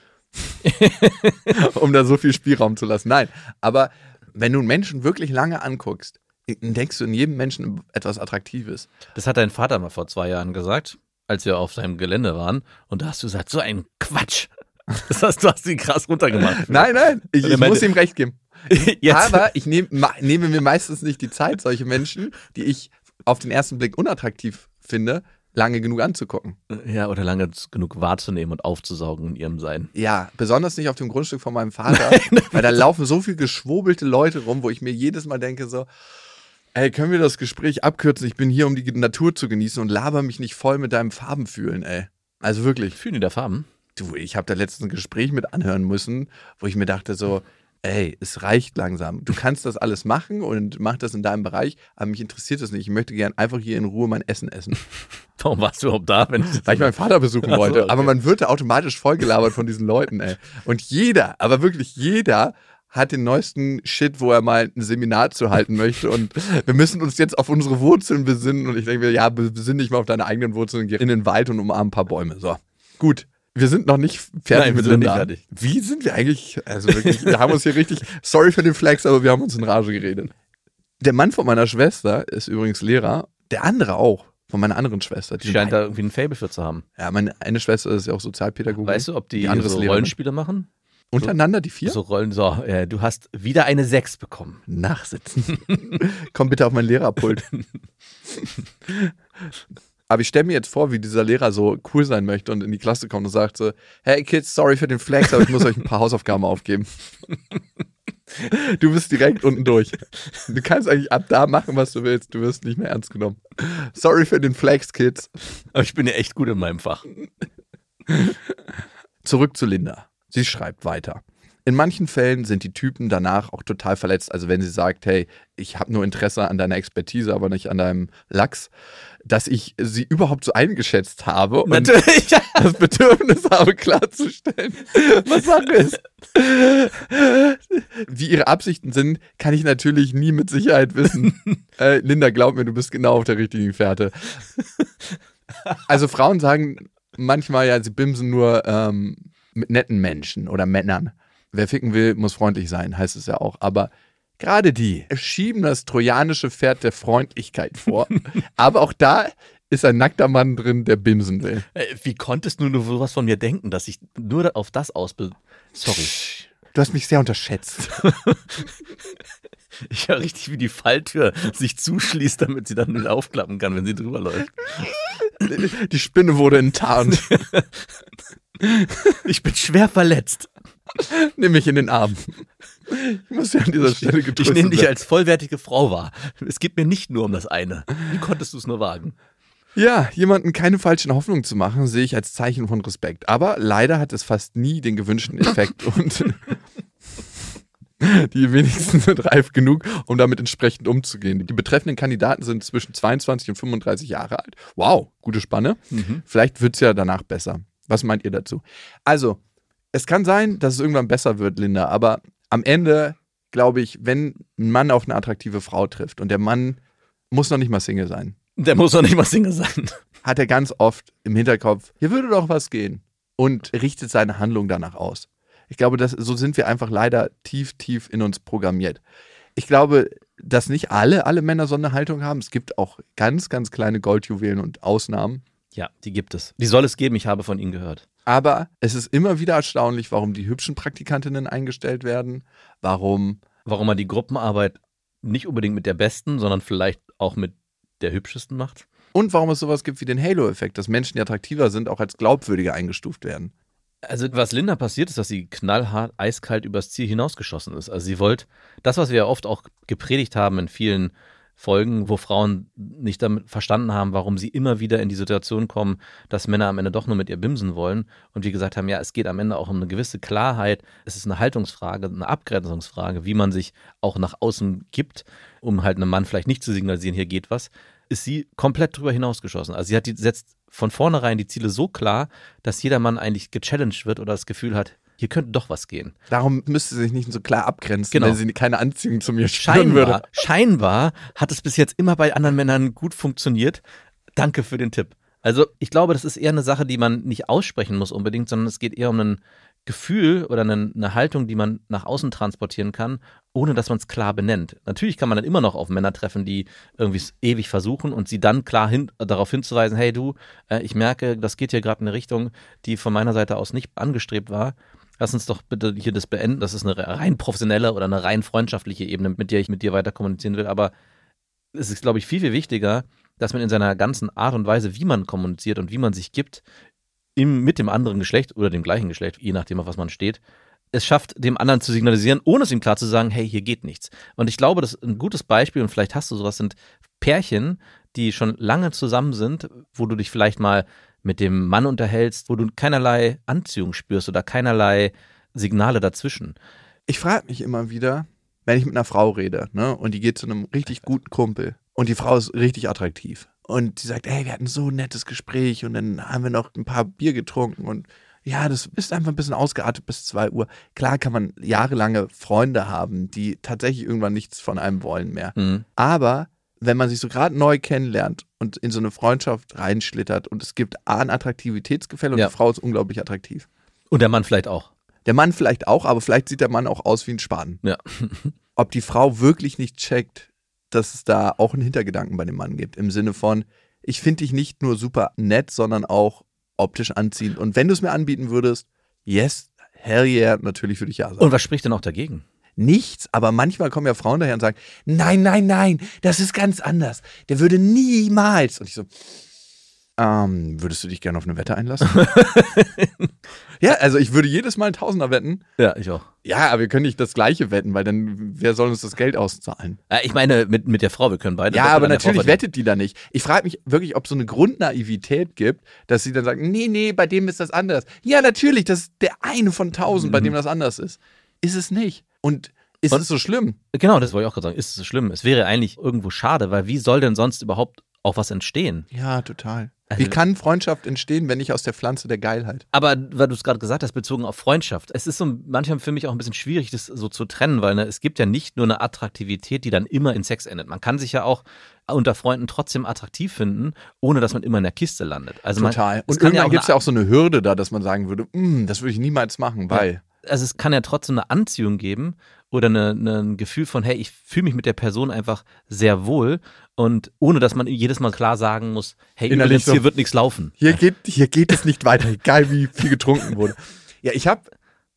[SPEAKER 3] um da so viel Spielraum zu lassen. Nein, aber wenn du einen Menschen wirklich lange anguckst, denkst du in jedem Menschen etwas Attraktives.
[SPEAKER 4] Das hat dein Vater mal vor zwei Jahren gesagt, als wir auf seinem Gelände waren. Und da hast du gesagt, so ein Quatsch. Das heißt, du hast ihn krass runtergemacht.
[SPEAKER 3] Nein, nein, ich, ich muss ihm recht geben.
[SPEAKER 4] Jetzt.
[SPEAKER 3] Aber ich nehm, nehme mir meistens nicht die Zeit, solche Menschen, die ich auf den ersten Blick unattraktiv finde, lange genug anzugucken.
[SPEAKER 4] ja, oder lange genug wahrzunehmen und aufzusaugen in ihrem Sein.
[SPEAKER 3] Ja, besonders nicht auf dem Grundstück von meinem Vater, weil da laufen so viel geschwobelte Leute rum, wo ich mir jedes Mal denke so, ey, können wir das Gespräch abkürzen? Ich bin hier, um die Natur zu genießen und laber mich nicht voll mit deinem Farbenfühlen, ey. Also wirklich.
[SPEAKER 4] Fühlen die der Farben?
[SPEAKER 3] Du, ich habe da letztens ein Gespräch mit anhören müssen, wo ich mir dachte so, ey, es reicht langsam. Du kannst das alles machen und mach das in deinem Bereich, aber mich interessiert das nicht. Ich möchte gern einfach hier in Ruhe mein Essen essen,
[SPEAKER 4] Warum warst du überhaupt da? Wenn ich
[SPEAKER 3] weil ich meinen Vater besuchen
[SPEAKER 4] Ach so,
[SPEAKER 3] wollte.
[SPEAKER 4] okay.
[SPEAKER 3] Aber man wird da automatisch vollgelabert von diesen Leuten, ey. Und jeder, aber wirklich jeder hat den neuesten Shit, wo er mal ein Seminar zu halten möchte und wir müssen uns jetzt auf unsere Wurzeln besinnen und ich denke mir, ja, besinn dich mal auf deine eigenen Wurzeln, geh in den Wald und umarm ein paar Bäume. So, gut. Wir sind noch nicht fertig
[SPEAKER 4] Nein, wir
[SPEAKER 3] mit
[SPEAKER 4] sind nicht fertig.
[SPEAKER 3] Wie sind wir eigentlich? Also wirklich, wir haben uns hier richtig, sorry für den Flex, aber wir haben uns in Rage geredet. Der Mann von meiner Schwester ist übrigens Lehrer, der andere auch, von meiner anderen Schwester.
[SPEAKER 4] Die scheint da irgendwie ein Fable für zu haben.
[SPEAKER 3] ja, meine eine Schwester ist ja auch Sozialpädagogin.
[SPEAKER 4] Weißt du, ob die,
[SPEAKER 3] Die andere ist
[SPEAKER 4] so
[SPEAKER 3] Lehrerin.
[SPEAKER 4] Rollenspiele machen?
[SPEAKER 3] Untereinander die vier?
[SPEAKER 4] So Rollen, so, äh, du hast wieder eine 6 bekommen.
[SPEAKER 3] Nachsitzen. Komm bitte auf mein Lehrerpult. Aber ich stelle mir jetzt vor, wie dieser Lehrer so cool sein möchte und in die Klasse kommt und sagt so, hey Kids, sorry für den Flex, aber ich muss euch ein paar Hausaufgaben aufgeben. Du bist direkt unten durch. Du kannst eigentlich ab da machen, was du willst. Du wirst nicht mehr ernst genommen. Sorry für den Flex, Kids.
[SPEAKER 4] Aber ich bin ja echt gut in meinem Fach.
[SPEAKER 3] Zurück zu Linda. Sie schreibt weiter. In manchen Fällen sind die Typen danach auch total verletzt. Also wenn sie sagt, hey, ich habe nur Interesse an deiner Expertise, aber nicht an deinem Lachs, dass ich sie überhaupt so eingeschätzt habe und
[SPEAKER 4] Natürlich.
[SPEAKER 3] das Bedürfnis habe klarzustellen, was Sache ist. Wie ihre Absichten sind, kann ich natürlich nie mit Sicherheit wissen. äh, Linda, glaub mir, du bist genau auf der richtigen Fährte. Also Frauen sagen manchmal ja, sie bimsen nur ähm, mit netten Menschen oder Männern. Wer ficken will, muss freundlich sein, heißt es ja auch. Aber gerade die schieben das trojanische Pferd der Freundlichkeit vor. Aber auch da ist ein nackter Mann drin, der bimsen will.
[SPEAKER 4] Äh, Wie konntest du nur sowas von mir denken, dass ich nur auf das ausbe... Sorry.
[SPEAKER 3] Du hast mich sehr unterschätzt.
[SPEAKER 4] Ich höre richtig, wie die Falltür sich zuschließt, damit sie dann aufklappen kann, wenn sie drüber läuft.
[SPEAKER 3] Die Spinne wurde enttarnt.
[SPEAKER 4] Ich bin schwer verletzt.
[SPEAKER 3] Nimm mich in den Arm. Ich muss ja an dieser Stelle
[SPEAKER 4] Ich
[SPEAKER 3] getröstet
[SPEAKER 4] nehme dich als vollwertige Frau wahr. Es geht mir nicht nur um das eine. Wie konntest du es nur wagen?
[SPEAKER 3] Ja, jemanden keine falschen Hoffnungen zu machen, sehe ich als Zeichen von Respekt. Aber leider hat es fast nie den gewünschten Effekt und die wenigsten sind reif genug, um damit entsprechend umzugehen. Die betreffenden Kandidaten sind zwischen 22 und 35 Jahre alt. Wow, gute Spanne. Vielleicht wird es ja danach besser. Was meint ihr dazu? Also, es kann sein, dass es irgendwann besser wird, Linda, aber am Ende glaube ich, wenn ein Mann auf eine attraktive Frau trifft und der Mann muss noch nicht mal Single sein,
[SPEAKER 4] Der muss doch nicht mal Single sein.
[SPEAKER 3] hat er ganz oft im Hinterkopf, hier würde doch was gehen und richtet seine Handlung danach aus. Ich glaube, das, so sind wir einfach leider tief, tief in uns programmiert. Ich glaube, dass nicht alle, alle Männer so eine Haltung haben. Es gibt auch ganz, ganz kleine Goldjuwelen und Ausnahmen.
[SPEAKER 4] Ja, die gibt es. Die soll es geben, ich habe von ihnen gehört.
[SPEAKER 3] Aber es ist immer wieder erstaunlich, warum die hübschen Praktikantinnen eingestellt werden, warum
[SPEAKER 4] Warum man die Gruppenarbeit nicht unbedingt mit der besten, sondern vielleicht auch mit der hübschesten macht.
[SPEAKER 3] und warum es sowas gibt wie den Halo-Effekt, dass Menschen, die attraktiver sind, auch als glaubwürdiger eingestuft werden.
[SPEAKER 4] Also was Linda passiert ist, dass sie knallhart, eiskalt übers Ziel hinausgeschossen ist. Also sie wollte, das, was wir ja oft auch gepredigt haben in vielen Folgen, wo Frauen nicht damit verstanden haben, warum sie immer wieder in die Situation kommen, dass Männer am Ende doch nur mit ihr bimsen wollen. Und wir gesagt haben, ja, es geht am Ende auch um eine gewisse Klarheit. Es ist eine Haltungsfrage, eine Abgrenzungsfrage, wie man sich auch nach außen gibt, um halt einem Mann vielleicht nicht zu signalisieren, hier geht was, ist sie komplett drüber hinausgeschossen. Also sie hat die, setzt von vornherein die Ziele so klar, dass jeder Mann eigentlich gechallenged wird oder das Gefühl hat, hier könnte doch was gehen.
[SPEAKER 3] Darum müsste sie sich nicht so klar abgrenzen,
[SPEAKER 4] Genau.
[SPEAKER 3] wenn sie keine Anziehung zu mir spüren würde.
[SPEAKER 4] Scheinbar, scheinbar hat es bis jetzt immer bei anderen Männern gut funktioniert. Danke für den Tipp. Also ich glaube, das ist eher eine Sache, die man nicht aussprechen muss unbedingt, sondern es geht eher um ein Gefühl oder eine, eine Haltung, die man nach außen transportieren kann, ohne dass man es klar benennt. Natürlich kann man dann immer noch auf Männer treffen, die irgendwie es ewig versuchen und sie dann klar hin, darauf hinzuweisen, hey du, äh, ich merke, das geht hier gerade in eine Richtung, die von meiner Seite aus nicht angestrebt war. Lass uns doch bitte hier das beenden. Das ist eine rein professionelle oder eine rein freundschaftliche Ebene, mit der ich mit dir weiter kommunizieren will. Aber es ist, glaube ich, viel, viel wichtiger, dass man in seiner ganzen Art und Weise, wie man kommuniziert und wie man sich gibt, im, mit dem anderen Geschlecht oder dem gleichen Geschlecht, je nachdem, auf was man steht, es schafft, dem anderen zu signalisieren, ohne es ihm klar zu sagen, hey, hier geht nichts. Und ich glaube, das ist ein gutes Beispiel, und vielleicht hast du sowas, sind Pärchen, die schon lange zusammen sind, wo du dich vielleicht mal mit dem Mann unterhältst, wo du keinerlei Anziehung spürst oder keinerlei Signale dazwischen.
[SPEAKER 3] Ich frage mich immer wieder, wenn ich mit einer Frau rede, ne, und die geht zu einem richtig guten Kumpel und die Frau ist richtig attraktiv und sie sagt, hey, wir hatten so ein nettes Gespräch und dann haben wir noch ein paar Bier getrunken und ja, das ist einfach ein bisschen ausgeartet bis 2 Uhr. Klar kann man jahrelange Freunde haben, die tatsächlich irgendwann nichts von einem wollen mehr.
[SPEAKER 4] Mhm.
[SPEAKER 3] Aber wenn man sich so gerade neu kennenlernt und in so eine Freundschaft reinschlittert und es gibt A, ein Attraktivitätsgefälle und
[SPEAKER 4] Ja.
[SPEAKER 3] die Frau ist unglaublich attraktiv.
[SPEAKER 4] Und der Mann vielleicht auch.
[SPEAKER 3] Der Mann vielleicht auch, aber vielleicht sieht der Mann auch aus wie ein Spaten.
[SPEAKER 4] Ja.
[SPEAKER 3] Ob die Frau wirklich nicht checkt, dass es da auch einen Hintergedanken bei dem Mann gibt. Im Sinne von, ich finde dich nicht nur super nett, sondern auch optisch anziehend. Und wenn du es mir anbieten würdest, yes, hell yeah, natürlich würde ich ja sagen.
[SPEAKER 4] Und was spricht denn auch dagegen?
[SPEAKER 3] Nichts, aber manchmal kommen ja Frauen daher und sagen, nein, nein, nein, das ist ganz anders. Der würde niemals. Und ich so, ähm, würdest du dich gerne auf eine Wette einlassen? ja, also ich würde jedes Mal einen Tausender wetten.
[SPEAKER 4] Ja, ich auch.
[SPEAKER 3] Ja, aber wir können nicht das gleiche wetten, weil dann, wer soll uns das Geld auszahlen?
[SPEAKER 4] Äh, Ich meine, mit, mit der Frau, wir können beide.
[SPEAKER 3] Ja, aber natürlich wettet die da nicht. Ich frage mich wirklich, ob so eine Grundnaivität gibt, dass sie dann sagen, nee, nee, bei dem ist das anders. Ja, natürlich, das ist der eine von tausend, bei dem das anders ist. Ist es nicht. Und ist
[SPEAKER 4] Und-
[SPEAKER 3] es so schlimm?
[SPEAKER 4] Genau, das wollte ich auch gerade sagen. Ist es so schlimm? Es wäre eigentlich irgendwo schade, weil wie soll denn sonst überhaupt auch was entstehen?
[SPEAKER 3] Ja, total.
[SPEAKER 4] Also-
[SPEAKER 3] Wie kann Freundschaft entstehen, wenn nicht aus der Pflanze der Geilheit?
[SPEAKER 4] Aber weil du es gerade gesagt hast, bezogen auf Freundschaft. Es ist so manchmal für mich auch ein bisschen schwierig, das so zu trennen, weil ne, es gibt ja nicht nur eine Attraktivität, die dann immer in Sex endet. Man kann sich ja auch unter Freunden trotzdem attraktiv finden, ohne dass man immer in der Kiste landet. Also
[SPEAKER 3] Total.
[SPEAKER 4] Man,
[SPEAKER 3] Und irgendwann gibt es ja auch so eine Hürde da, dass man sagen würde, "Mm, das würde ich niemals machen, weil.
[SPEAKER 4] Also es kann ja trotzdem eine Anziehung geben oder eine, eine, ein Gefühl von, hey, ich fühle mich mit der Person einfach sehr wohl und ohne dass man jedes Mal klar sagen muss, hey, übrigens, hier wird nichts laufen.
[SPEAKER 3] Hier geht, hier geht es nicht weiter, egal wie viel getrunken wurde. Ja, ich habe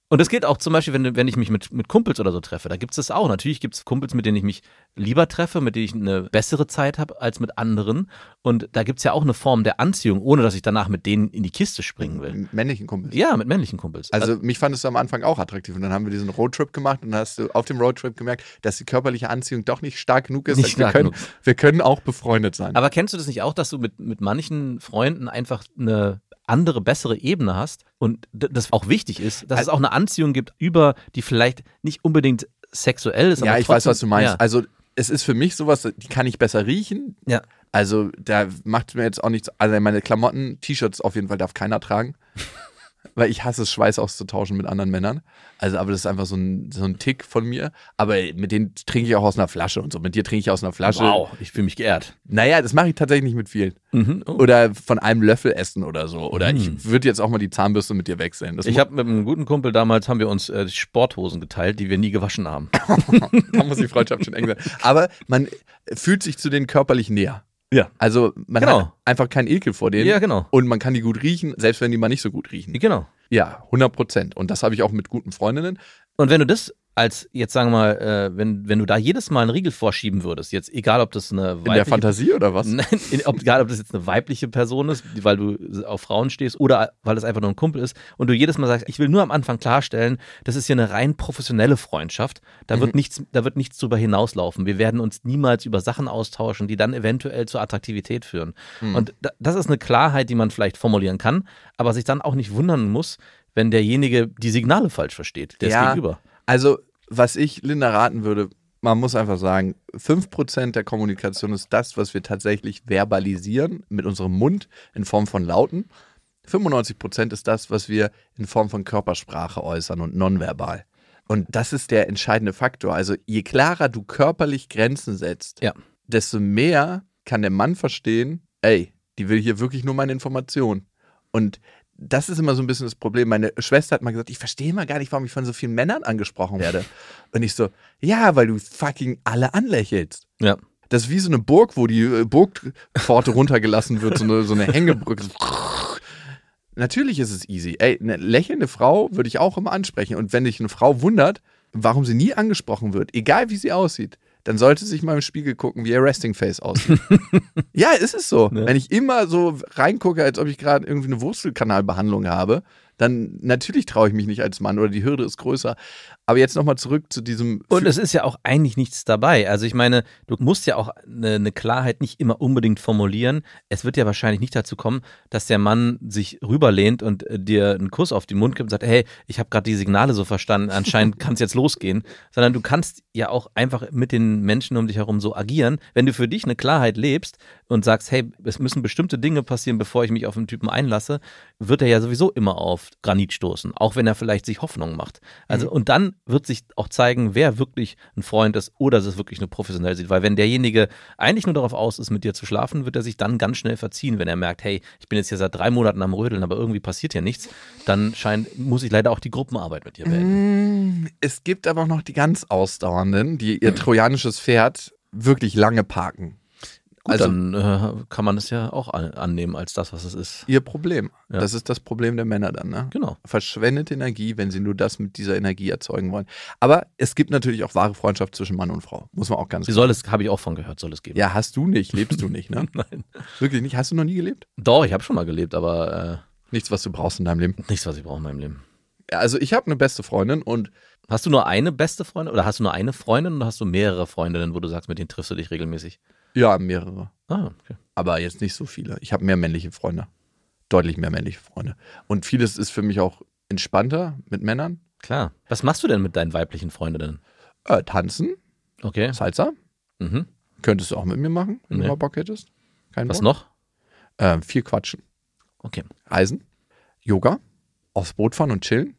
[SPEAKER 4] Und das gilt auch zum Beispiel, wenn, wenn ich mich mit, mit Kumpels oder so treffe. Da gibt es das auch. Natürlich gibt es Kumpels, mit denen ich mich lieber treffe, mit denen ich eine bessere Zeit habe als mit anderen. Und da gibt es ja auch eine Form der Anziehung, ohne dass ich danach mit denen in die Kiste springen will.
[SPEAKER 3] Mit männlichen Kumpels.
[SPEAKER 4] Ja, mit männlichen Kumpels.
[SPEAKER 3] Also mich fandest du am Anfang auch attraktiv und dann haben wir diesen Roadtrip gemacht und dann hast du auf dem Roadtrip gemerkt, dass die körperliche Anziehung doch nicht stark genug ist.
[SPEAKER 4] Nicht
[SPEAKER 3] wir,
[SPEAKER 4] stark
[SPEAKER 3] können,
[SPEAKER 4] genug.
[SPEAKER 3] wir können auch befreundet sein.
[SPEAKER 4] Aber kennst du das nicht auch, dass du mit, mit manchen Freunden einfach eine andere, bessere Ebene hast und das auch wichtig ist, dass es auch eine Anziehung gibt über, die vielleicht nicht unbedingt sexuell ist,
[SPEAKER 3] ja,
[SPEAKER 4] aber
[SPEAKER 3] ich weiß,
[SPEAKER 4] trotzdem-
[SPEAKER 3] was du meinst.
[SPEAKER 4] Ja.
[SPEAKER 3] Also es ist für mich sowas, die kann ich besser riechen.
[SPEAKER 4] Ja.
[SPEAKER 3] Also da macht mir jetzt auch nichts. Also meine Klamotten, T-Shirts auf jeden Fall darf keiner tragen. Weil ich hasse es, Schweiß auszutauschen mit anderen Männern. Also, aber das ist einfach so ein, so ein Tick von mir. Aber mit denen trinke ich auch aus einer Flasche und so. Mit dir trinke ich aus einer Flasche.
[SPEAKER 4] Wow, ich fühle mich geehrt.
[SPEAKER 3] Naja, das mache ich tatsächlich nicht mit vielen.
[SPEAKER 4] Mhm. Oh.
[SPEAKER 3] Oder von einem Löffel essen oder so. Oder
[SPEAKER 4] Mm.
[SPEAKER 3] ich würde jetzt auch mal die Zahnbürste mit dir wechseln. Das
[SPEAKER 4] Ich habe mit einem guten Kumpel damals haben wir uns äh, Sporthosen geteilt, die wir nie gewaschen haben.
[SPEAKER 3] da muss die Freundschaft schon eng sein. Aber man fühlt sich zu denen körperlich näher.
[SPEAKER 4] Ja.
[SPEAKER 3] Also man
[SPEAKER 4] Genau.
[SPEAKER 3] hat einfach keinen Ekel vor denen.
[SPEAKER 4] Ja, genau.
[SPEAKER 3] Und man kann die gut riechen, selbst wenn die mal nicht so gut riechen.
[SPEAKER 4] Genau.
[SPEAKER 3] Ja, 100 Prozent. Und das habe ich auch mit guten Freundinnen.
[SPEAKER 4] Und wenn du das als, jetzt sagen wir mal, äh, wenn, wenn du da jedes Mal einen Riegel vorschieben würdest, jetzt egal, ob das eine
[SPEAKER 3] In der
[SPEAKER 4] weibliche
[SPEAKER 3] Fantasie oder was?
[SPEAKER 4] Nein, in, ob, egal ob das jetzt eine weibliche Person ist, weil du auf Frauen stehst oder weil das einfach nur ein Kumpel ist und du jedes Mal sagst, ich will nur am Anfang klarstellen, das ist hier eine rein professionelle Freundschaft. Da wird nichts, da wird nichts drüber hinauslaufen. Wir werden uns niemals über Sachen austauschen, die dann eventuell zur Attraktivität führen. Und da, das ist eine Klarheit, die man vielleicht formulieren kann, aber sich dann auch nicht wundern muss, wenn derjenige die Signale falsch versteht, der
[SPEAKER 3] Ja.
[SPEAKER 4] Gegenüber.
[SPEAKER 3] Also, was ich Linda raten würde, man muss einfach sagen, 5% der Kommunikation ist das, was wir tatsächlich verbalisieren mit unserem Mund in Form von Lauten. 95% ist das, was wir in Form von Körpersprache äußern und nonverbal. Und das ist der entscheidende Faktor. Also je klarer du körperlich Grenzen setzt,
[SPEAKER 4] Ja.
[SPEAKER 3] desto mehr kann der Mann verstehen, ey, die will hier wirklich nur meine Information. Und das ist immer so ein bisschen das Problem. Meine Schwester hat mal gesagt, ich verstehe mal gar nicht, warum ich von so vielen Männern angesprochen werde. Und ich so, ja, weil du fucking alle anlächelst.
[SPEAKER 4] Ja.
[SPEAKER 3] Das ist wie so eine Burg, wo die äh, Burgpforte runtergelassen wird, so eine, so eine Hängebrücke. Natürlich ist es easy. Ey, eine lächelnde Frau würde ich auch immer ansprechen. Und wenn dich eine Frau wundert, warum sie nie angesprochen wird, egal wie sie aussieht, dann sollte sich mal im Spiegel gucken, wie ihr Resting Face aussieht. ja, ist es so.
[SPEAKER 4] Ne?
[SPEAKER 3] Wenn ich immer so reingucke, als ob ich gerade irgendwie eine Wurzelkanalbehandlung habe, dann natürlich traue ich mich nicht als Mann oder die Hürde ist größer. Aber jetzt nochmal zurück zu diesem.
[SPEAKER 4] Und es ist ja auch eigentlich nichts dabei. Also ich meine, du musst ja auch eine, eine Klarheit nicht immer unbedingt formulieren. Es wird ja wahrscheinlich nicht dazu kommen, dass der Mann sich rüberlehnt und äh, dir einen Kuss auf den Mund gibt und sagt, hey, ich habe gerade die Signale so verstanden, anscheinend kann es jetzt losgehen. Sondern du kannst ja auch einfach mit den Menschen um dich herum so agieren. Wenn du für dich eine Klarheit lebst und sagst, hey, es müssen bestimmte Dinge passieren, bevor ich mich auf einen Typen einlasse, wird er ja sowieso immer auf Granit stoßen, auch wenn er vielleicht sich Hoffnung macht. Also und dann wird sich auch zeigen, wer wirklich ein Freund ist oder es wirklich nur professionell sieht. Weil wenn derjenige eigentlich nur darauf aus ist, mit dir zu schlafen, wird er sich dann ganz schnell verziehen, wenn er merkt, hey, ich bin jetzt hier seit drei Monaten am Rödeln, aber irgendwie passiert hier nichts. Dann scheint, muss ich leider auch die Gruppenarbeit mit dir beenden.
[SPEAKER 3] Mm, Es gibt aber auch noch die ganz Ausdauernden, die ihr trojanisches Pferd wirklich lange parken.
[SPEAKER 4] Gut,
[SPEAKER 3] also
[SPEAKER 4] dann äh, kann man es ja auch an, annehmen als das, was es ist.
[SPEAKER 3] ihr Problem.
[SPEAKER 4] Ja.
[SPEAKER 3] Das ist das Problem der Männer dann, ne?
[SPEAKER 4] Genau.
[SPEAKER 3] Verschwendet Energie, wenn sie nur das mit dieser Energie erzeugen wollen. Aber es gibt natürlich auch wahre Freundschaft zwischen Mann und Frau. Muss man auch ganz
[SPEAKER 4] Wie soll es, habe ich auch von gehört, soll es geben.
[SPEAKER 3] Ja, hast du nicht, lebst du nicht, ne?
[SPEAKER 4] Nein.
[SPEAKER 3] Wirklich nicht? Hast du noch nie gelebt?
[SPEAKER 4] Doch, ich habe schon mal gelebt, aber
[SPEAKER 3] Nichts, was du brauchst in deinem Leben.
[SPEAKER 4] äh, nichts, was ich brauche in meinem Leben.
[SPEAKER 3] Ja, Also ich habe eine beste Freundin und
[SPEAKER 4] Hast du nur eine beste Freundin oder hast du nur eine Freundin oder hast du mehrere Freundinnen, wo du sagst, mit denen triffst du dich regelmäßig?
[SPEAKER 3] Ja, mehrere.
[SPEAKER 4] Ah, okay.
[SPEAKER 3] Aber jetzt nicht so viele. Ich habe mehr männliche Freunde. Deutlich mehr männliche Freunde. Und vieles ist für mich auch entspannter mit Männern.
[SPEAKER 4] Klar. Was machst du denn mit deinen weiblichen Freundinnen?
[SPEAKER 3] Äh, tanzen,
[SPEAKER 4] Okay.
[SPEAKER 3] Salsa.
[SPEAKER 4] Mhm.
[SPEAKER 3] Könntest du auch mit mir machen, wenn
[SPEAKER 4] Nee.
[SPEAKER 3] du mal Bock hättest. Kein
[SPEAKER 4] Was
[SPEAKER 3] Bock?
[SPEAKER 4] noch?
[SPEAKER 3] Äh, viel quatschen.
[SPEAKER 4] Okay.
[SPEAKER 3] Reisen. Yoga. Aufs Boot fahren und chillen.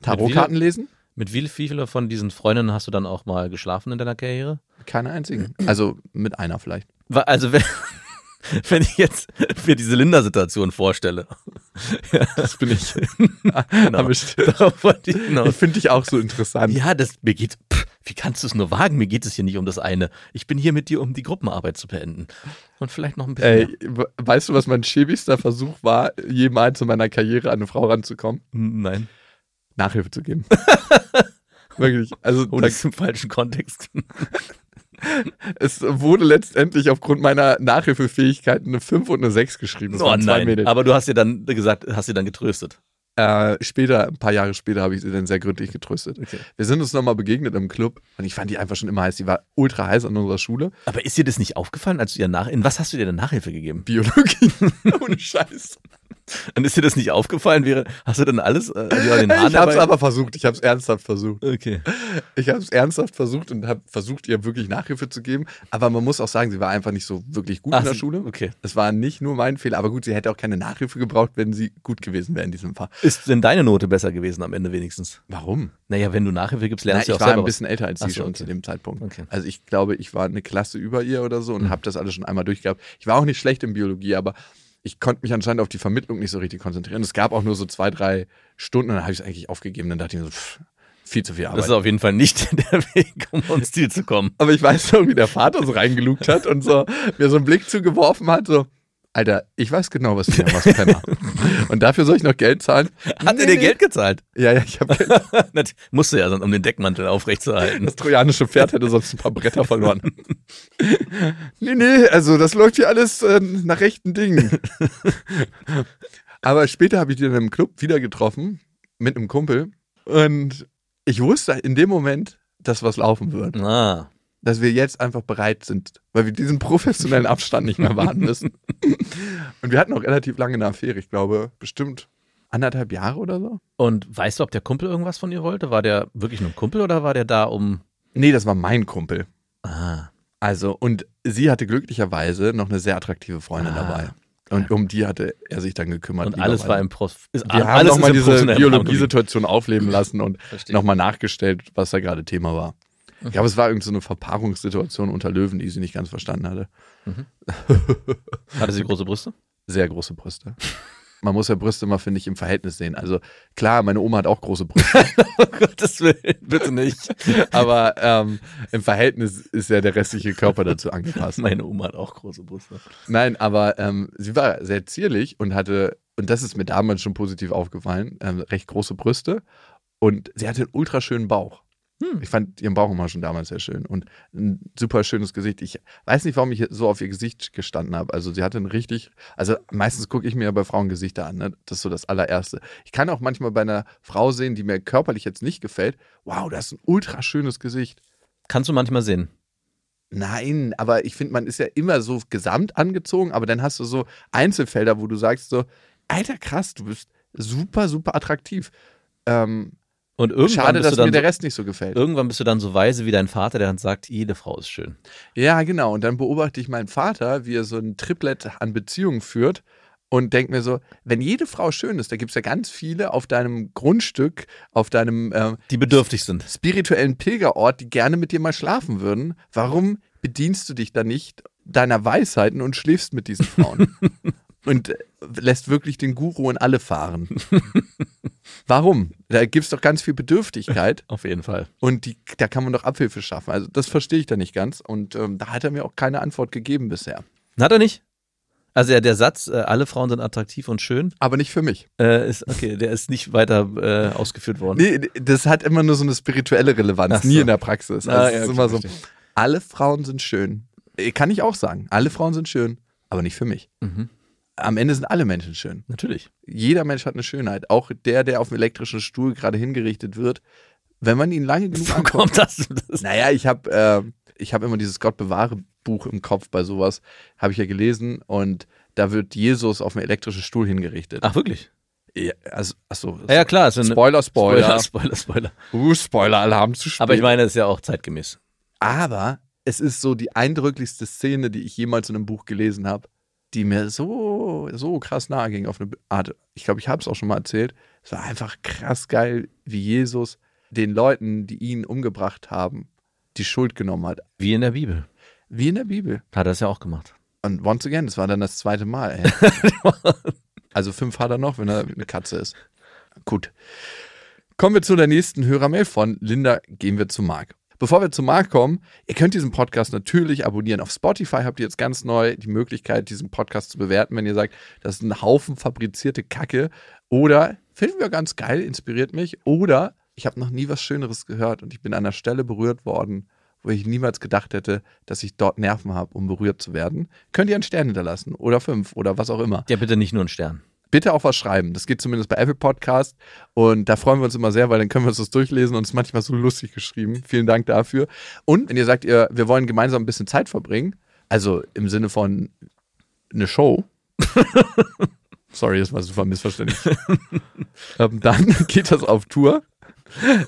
[SPEAKER 3] Tarotkarten lesen.
[SPEAKER 4] Mit wie viele von diesen Freundinnen hast du dann auch mal geschlafen in deiner Karriere?
[SPEAKER 3] Keine einzigen. Also mit einer vielleicht.
[SPEAKER 4] Also wenn, wenn ich jetzt mir diese Linda-Situation vorstelle.
[SPEAKER 3] Das bin ich.
[SPEAKER 4] Genau.
[SPEAKER 3] Ich
[SPEAKER 4] Darauf wollte ich hinaus.
[SPEAKER 3] ich finde dich auch so interessant.
[SPEAKER 4] Ja, das mir geht. Pff, wie kannst du es nur wagen? Mir geht es hier nicht um das eine. Ich bin hier mit dir, um die Gruppenarbeit zu beenden. Und vielleicht noch ein bisschen.
[SPEAKER 3] Ey, weißt du, was mein schäbigster Versuch war, jemals in meiner Karriere an eine Frau ranzukommen?
[SPEAKER 4] Nein.
[SPEAKER 3] Nachhilfe zu geben. Wirklich. Also
[SPEAKER 4] Oh,
[SPEAKER 3] da,
[SPEAKER 4] das ist im falschen Kontext.
[SPEAKER 3] es wurde letztendlich aufgrund meiner Nachhilfefähigkeiten eine 5 und eine 6 geschrieben. Das
[SPEAKER 4] oh
[SPEAKER 3] waren zwei
[SPEAKER 4] nein.
[SPEAKER 3] Mädels.
[SPEAKER 4] Aber du hast dir dann gesagt, hast sie dann getröstet.
[SPEAKER 3] Äh, später, ein paar Jahre später, habe ich sie dann sehr gründlich getröstet.
[SPEAKER 4] Okay.
[SPEAKER 3] Wir sind uns nochmal begegnet im Club und ich fand die einfach schon immer heiß. Die war ultra heiß an unserer Schule.
[SPEAKER 4] Aber ist dir das nicht aufgefallen, als du ihr nach, in was hast du dir denn Nachhilfe gegeben?
[SPEAKER 3] Biologie. Ohne Scheiß.
[SPEAKER 4] Und ist dir das nicht aufgefallen? Wäre, hast du dann alles, äh, ja, den Haaren
[SPEAKER 3] Ich habe es
[SPEAKER 4] dabei?
[SPEAKER 3] aber versucht. Ich habe es ernsthaft versucht.
[SPEAKER 4] Okay.
[SPEAKER 3] Ich habe es ernsthaft versucht und habe versucht, ihr wirklich Nachhilfe zu geben. Aber man muss auch sagen, sie war einfach nicht so wirklich gut
[SPEAKER 4] Ach,
[SPEAKER 3] in der Schule.
[SPEAKER 4] okay.
[SPEAKER 3] Es war nicht nur mein Fehler. Aber gut, sie hätte auch keine Nachhilfe gebraucht, wenn sie gut gewesen wäre in diesem Fall.
[SPEAKER 4] Ist denn deine Note besser gewesen am Ende wenigstens?
[SPEAKER 3] Warum?
[SPEAKER 4] Naja, wenn du Nachhilfe gibst,
[SPEAKER 3] Na,
[SPEAKER 4] lernst
[SPEAKER 3] ich
[SPEAKER 4] du auch
[SPEAKER 3] war
[SPEAKER 4] selber
[SPEAKER 3] ein bisschen älter als sie
[SPEAKER 4] so,
[SPEAKER 3] schon
[SPEAKER 4] okay.
[SPEAKER 3] zu dem Zeitpunkt.
[SPEAKER 4] Okay.
[SPEAKER 3] Also ich glaube, ich war eine Klasse über ihr oder so und
[SPEAKER 4] Mhm.
[SPEAKER 3] habe das alles schon einmal durchgehabt. Ich war auch nicht schlecht in Biologie, aber ich konnte mich anscheinend auf die Vermittlung nicht so richtig konzentrieren. Es gab auch nur so zwei, drei Stunden und dann habe ich es eigentlich aufgegeben. Dann dachte ich mir so, pff, viel zu viel. Arbeit.
[SPEAKER 4] Das ist auf jeden Fall nicht der Weg, um ans Ziel zu kommen.
[SPEAKER 3] aber ich weiß noch, wie der Vater so reingelugt hat und so mir so einen Blick zugeworfen hat, so, Alter, ich weiß genau, was du machst, Penner. und dafür soll ich noch Geld zahlen?
[SPEAKER 4] Hat
[SPEAKER 3] Nee,
[SPEAKER 4] er dir
[SPEAKER 3] nee.
[SPEAKER 4] Geld gezahlt?
[SPEAKER 3] Ja, ja, ich habe Geld.
[SPEAKER 4] Musste ja, um den Deckmantel aufrechtzuerhalten.
[SPEAKER 3] Das trojanische Pferd hätte sonst ein paar Bretter verloren. nee, nee, also das läuft hier alles äh, nach rechten Dingen. Aber später habe ich dann im Club wieder getroffen mit einem Kumpel und ich wusste in dem Moment, dass was laufen wird.
[SPEAKER 4] Ah,
[SPEAKER 3] Dass wir jetzt einfach bereit sind, weil wir diesen professionellen Abstand nicht mehr warten müssen. Und wir hatten auch relativ lange eine Affäre, ich glaube, bestimmt anderthalb Jahre oder so.
[SPEAKER 4] und weißt du, ob der Kumpel irgendwas von ihr wollte? War der wirklich nur ein Kumpel oder war der da um.
[SPEAKER 3] Nee, das war mein Kumpel.
[SPEAKER 4] Ah,
[SPEAKER 3] Also, und sie hatte glücklicherweise noch eine sehr attraktive Freundin
[SPEAKER 4] Ah,
[SPEAKER 3] dabei. Und um die hatte er sich dann gekümmert.
[SPEAKER 4] und alles war im Prof. Ist,
[SPEAKER 3] Wir haben nochmal diese. Biologiesituation aufleben lassen und nochmal nachgestellt, was da gerade Thema war. Ich glaube, es war irgendeine so eine Verpaarungssituation unter Löwen, die sie nicht ganz verstanden hatte.
[SPEAKER 4] Hatte sie große Brüste?
[SPEAKER 3] Sehr große Brüste. Man muss ja Brüste immer, finde ich, im Verhältnis sehen. Also klar, meine Oma hat auch große Brüste,
[SPEAKER 4] Oh Gottes Willen, bitte nicht.
[SPEAKER 3] aber ähm, im Verhältnis ist ja der restliche Körper dazu angepasst.
[SPEAKER 4] Meine Oma hat auch große Brüste.
[SPEAKER 3] Nein, aber ähm, sie war sehr zierlich und hatte, und das ist mir damals schon positiv aufgefallen, ähm, recht große Brüste und sie hatte einen ultra schönen Bauch.
[SPEAKER 4] Hm.
[SPEAKER 3] Ich fand ihren Bauch immer schon damals sehr schön und ein super schönes Gesicht. Ich weiß nicht, warum ich so auf ihr Gesicht gestanden habe. Also sie hatte ein richtig, also meistens gucke ich mir ja bei Frauen Gesichter an. Ne? Das ist so das allererste. Ich kann auch manchmal bei einer Frau sehen, die mir körperlich jetzt nicht gefällt. Wow, das ist ein ultra schönes Gesicht.
[SPEAKER 4] Kannst du manchmal sehen.
[SPEAKER 3] Nein, aber ich finde, man ist ja immer so gesamt angezogen, aber dann hast du so Einzelfelder, wo du sagst so, Alter, krass, du bist super, super attraktiv. Ähm,
[SPEAKER 4] Und irgendwann
[SPEAKER 3] schade,
[SPEAKER 4] bist
[SPEAKER 3] dass
[SPEAKER 4] du dann
[SPEAKER 3] mir der Rest nicht so gefällt.
[SPEAKER 4] irgendwann bist du dann so weise wie dein Vater, der dann sagt, jede Frau ist schön.
[SPEAKER 3] Ja, genau. Und dann beobachte ich meinen Vater, wie er so ein Triplett an Beziehungen führt und denke mir so, wenn jede Frau schön ist, da gibt es ja ganz viele auf deinem Grundstück, auf deinem ähm,
[SPEAKER 4] Die bedürftig sind.
[SPEAKER 3] spirituellen Pilgerort, die gerne mit dir mal schlafen würden. Warum bedienst du dich dann nicht deiner Weisheiten und schläfst mit diesen Frauen? und äh, lässt wirklich den Guru in alle fahren. Warum? Da gibt es doch ganz viel Bedürftigkeit
[SPEAKER 4] Auf jeden Fall.
[SPEAKER 3] und die, da kann man doch Abhilfe schaffen. Also das verstehe ich da nicht ganz und ähm, da hat er mir auch keine Antwort gegeben bisher.
[SPEAKER 4] Hat er nicht? Also der, der Satz, äh, alle Frauen sind attraktiv und schön,
[SPEAKER 3] Aber nicht für mich.
[SPEAKER 4] äh, ist okay, der ist nicht weiter äh, ausgeführt worden.
[SPEAKER 3] Nee, das hat immer nur so eine spirituelle Relevanz,
[SPEAKER 4] so.
[SPEAKER 3] nie in der Praxis. Also
[SPEAKER 4] Ah, ja,
[SPEAKER 3] ist immer so, alle Frauen sind schön. Äh, Kann ich auch sagen. Alle Frauen sind schön, aber nicht für mich.
[SPEAKER 4] Mhm.
[SPEAKER 3] Am Ende sind alle Menschen schön.
[SPEAKER 4] Natürlich.
[SPEAKER 3] Jeder Mensch hat eine Schönheit. Auch der, der auf dem elektrischen Stuhl gerade hingerichtet wird. Wenn man ihn lange genug
[SPEAKER 4] Wo
[SPEAKER 3] anguckt.
[SPEAKER 4] kommt das? das
[SPEAKER 3] Naja, ich habe äh, ich hab immer dieses Gott bewahre Buch im Kopf bei sowas. Habe ich ja gelesen. Und da wird Jesus auf dem elektrischen Stuhl hingerichtet.
[SPEAKER 4] Ach, wirklich?
[SPEAKER 3] Ja, also, achso.
[SPEAKER 4] Ja, ja klar. Eine-
[SPEAKER 3] Spoiler, Spoiler.
[SPEAKER 4] Spoiler, Spoiler, Spoiler.
[SPEAKER 3] Uh, Spoiler-Alarm zu spät.
[SPEAKER 4] Aber ich meine, das ist ja auch zeitgemäß.
[SPEAKER 3] Aber es ist so die eindrücklichste Szene, die ich jemals in einem Buch gelesen habe, die mir so, so krass nahe ging auf eine Art. Ich glaube, ich habe es auch schon mal erzählt. Es war einfach krass geil, wie Jesus den Leuten, die ihn umgebracht haben, die Schuld genommen hat.
[SPEAKER 4] Wie in der Bibel.
[SPEAKER 3] Wie in der Bibel.
[SPEAKER 4] Hat er es ja auch gemacht.
[SPEAKER 3] Und once again, das war dann das zweite Mal. Also fünf hat er noch, wenn er eine Katze ist. Gut. Kommen wir zu der nächsten Hörermail von Linda. Gehen wir zu Marc. Bevor wir zu Marc kommen, ihr könnt diesen Podcast natürlich abonnieren. Auf Spotify habt ihr jetzt ganz neu die Möglichkeit, diesen Podcast zu bewerten, wenn ihr sagt, das ist ein Haufen fabrizierte Kacke. Oder Finden wir ganz geil, inspiriert mich. Oder ich habe noch nie was Schöneres gehört und ich bin an einer Stelle berührt worden, wo ich niemals gedacht hätte, dass ich dort Nerven habe, um berührt zu werden. Könnt ihr einen Stern hinterlassen oder fünf oder was auch immer.
[SPEAKER 4] Ja, bitte nicht nur einen Stern.
[SPEAKER 3] Bitte auch was schreiben. Das geht zumindest bei Apple Podcast. Und da freuen wir uns immer sehr, weil dann können wir uns das durchlesen und es ist manchmal so lustig geschrieben. Vielen Dank dafür. Und wenn ihr sagt, ihr, wir wollen gemeinsam ein bisschen Zeit verbringen, also im Sinne von eine Show. Sorry, das war super missverständlich. ähm, dann geht das auf Tour.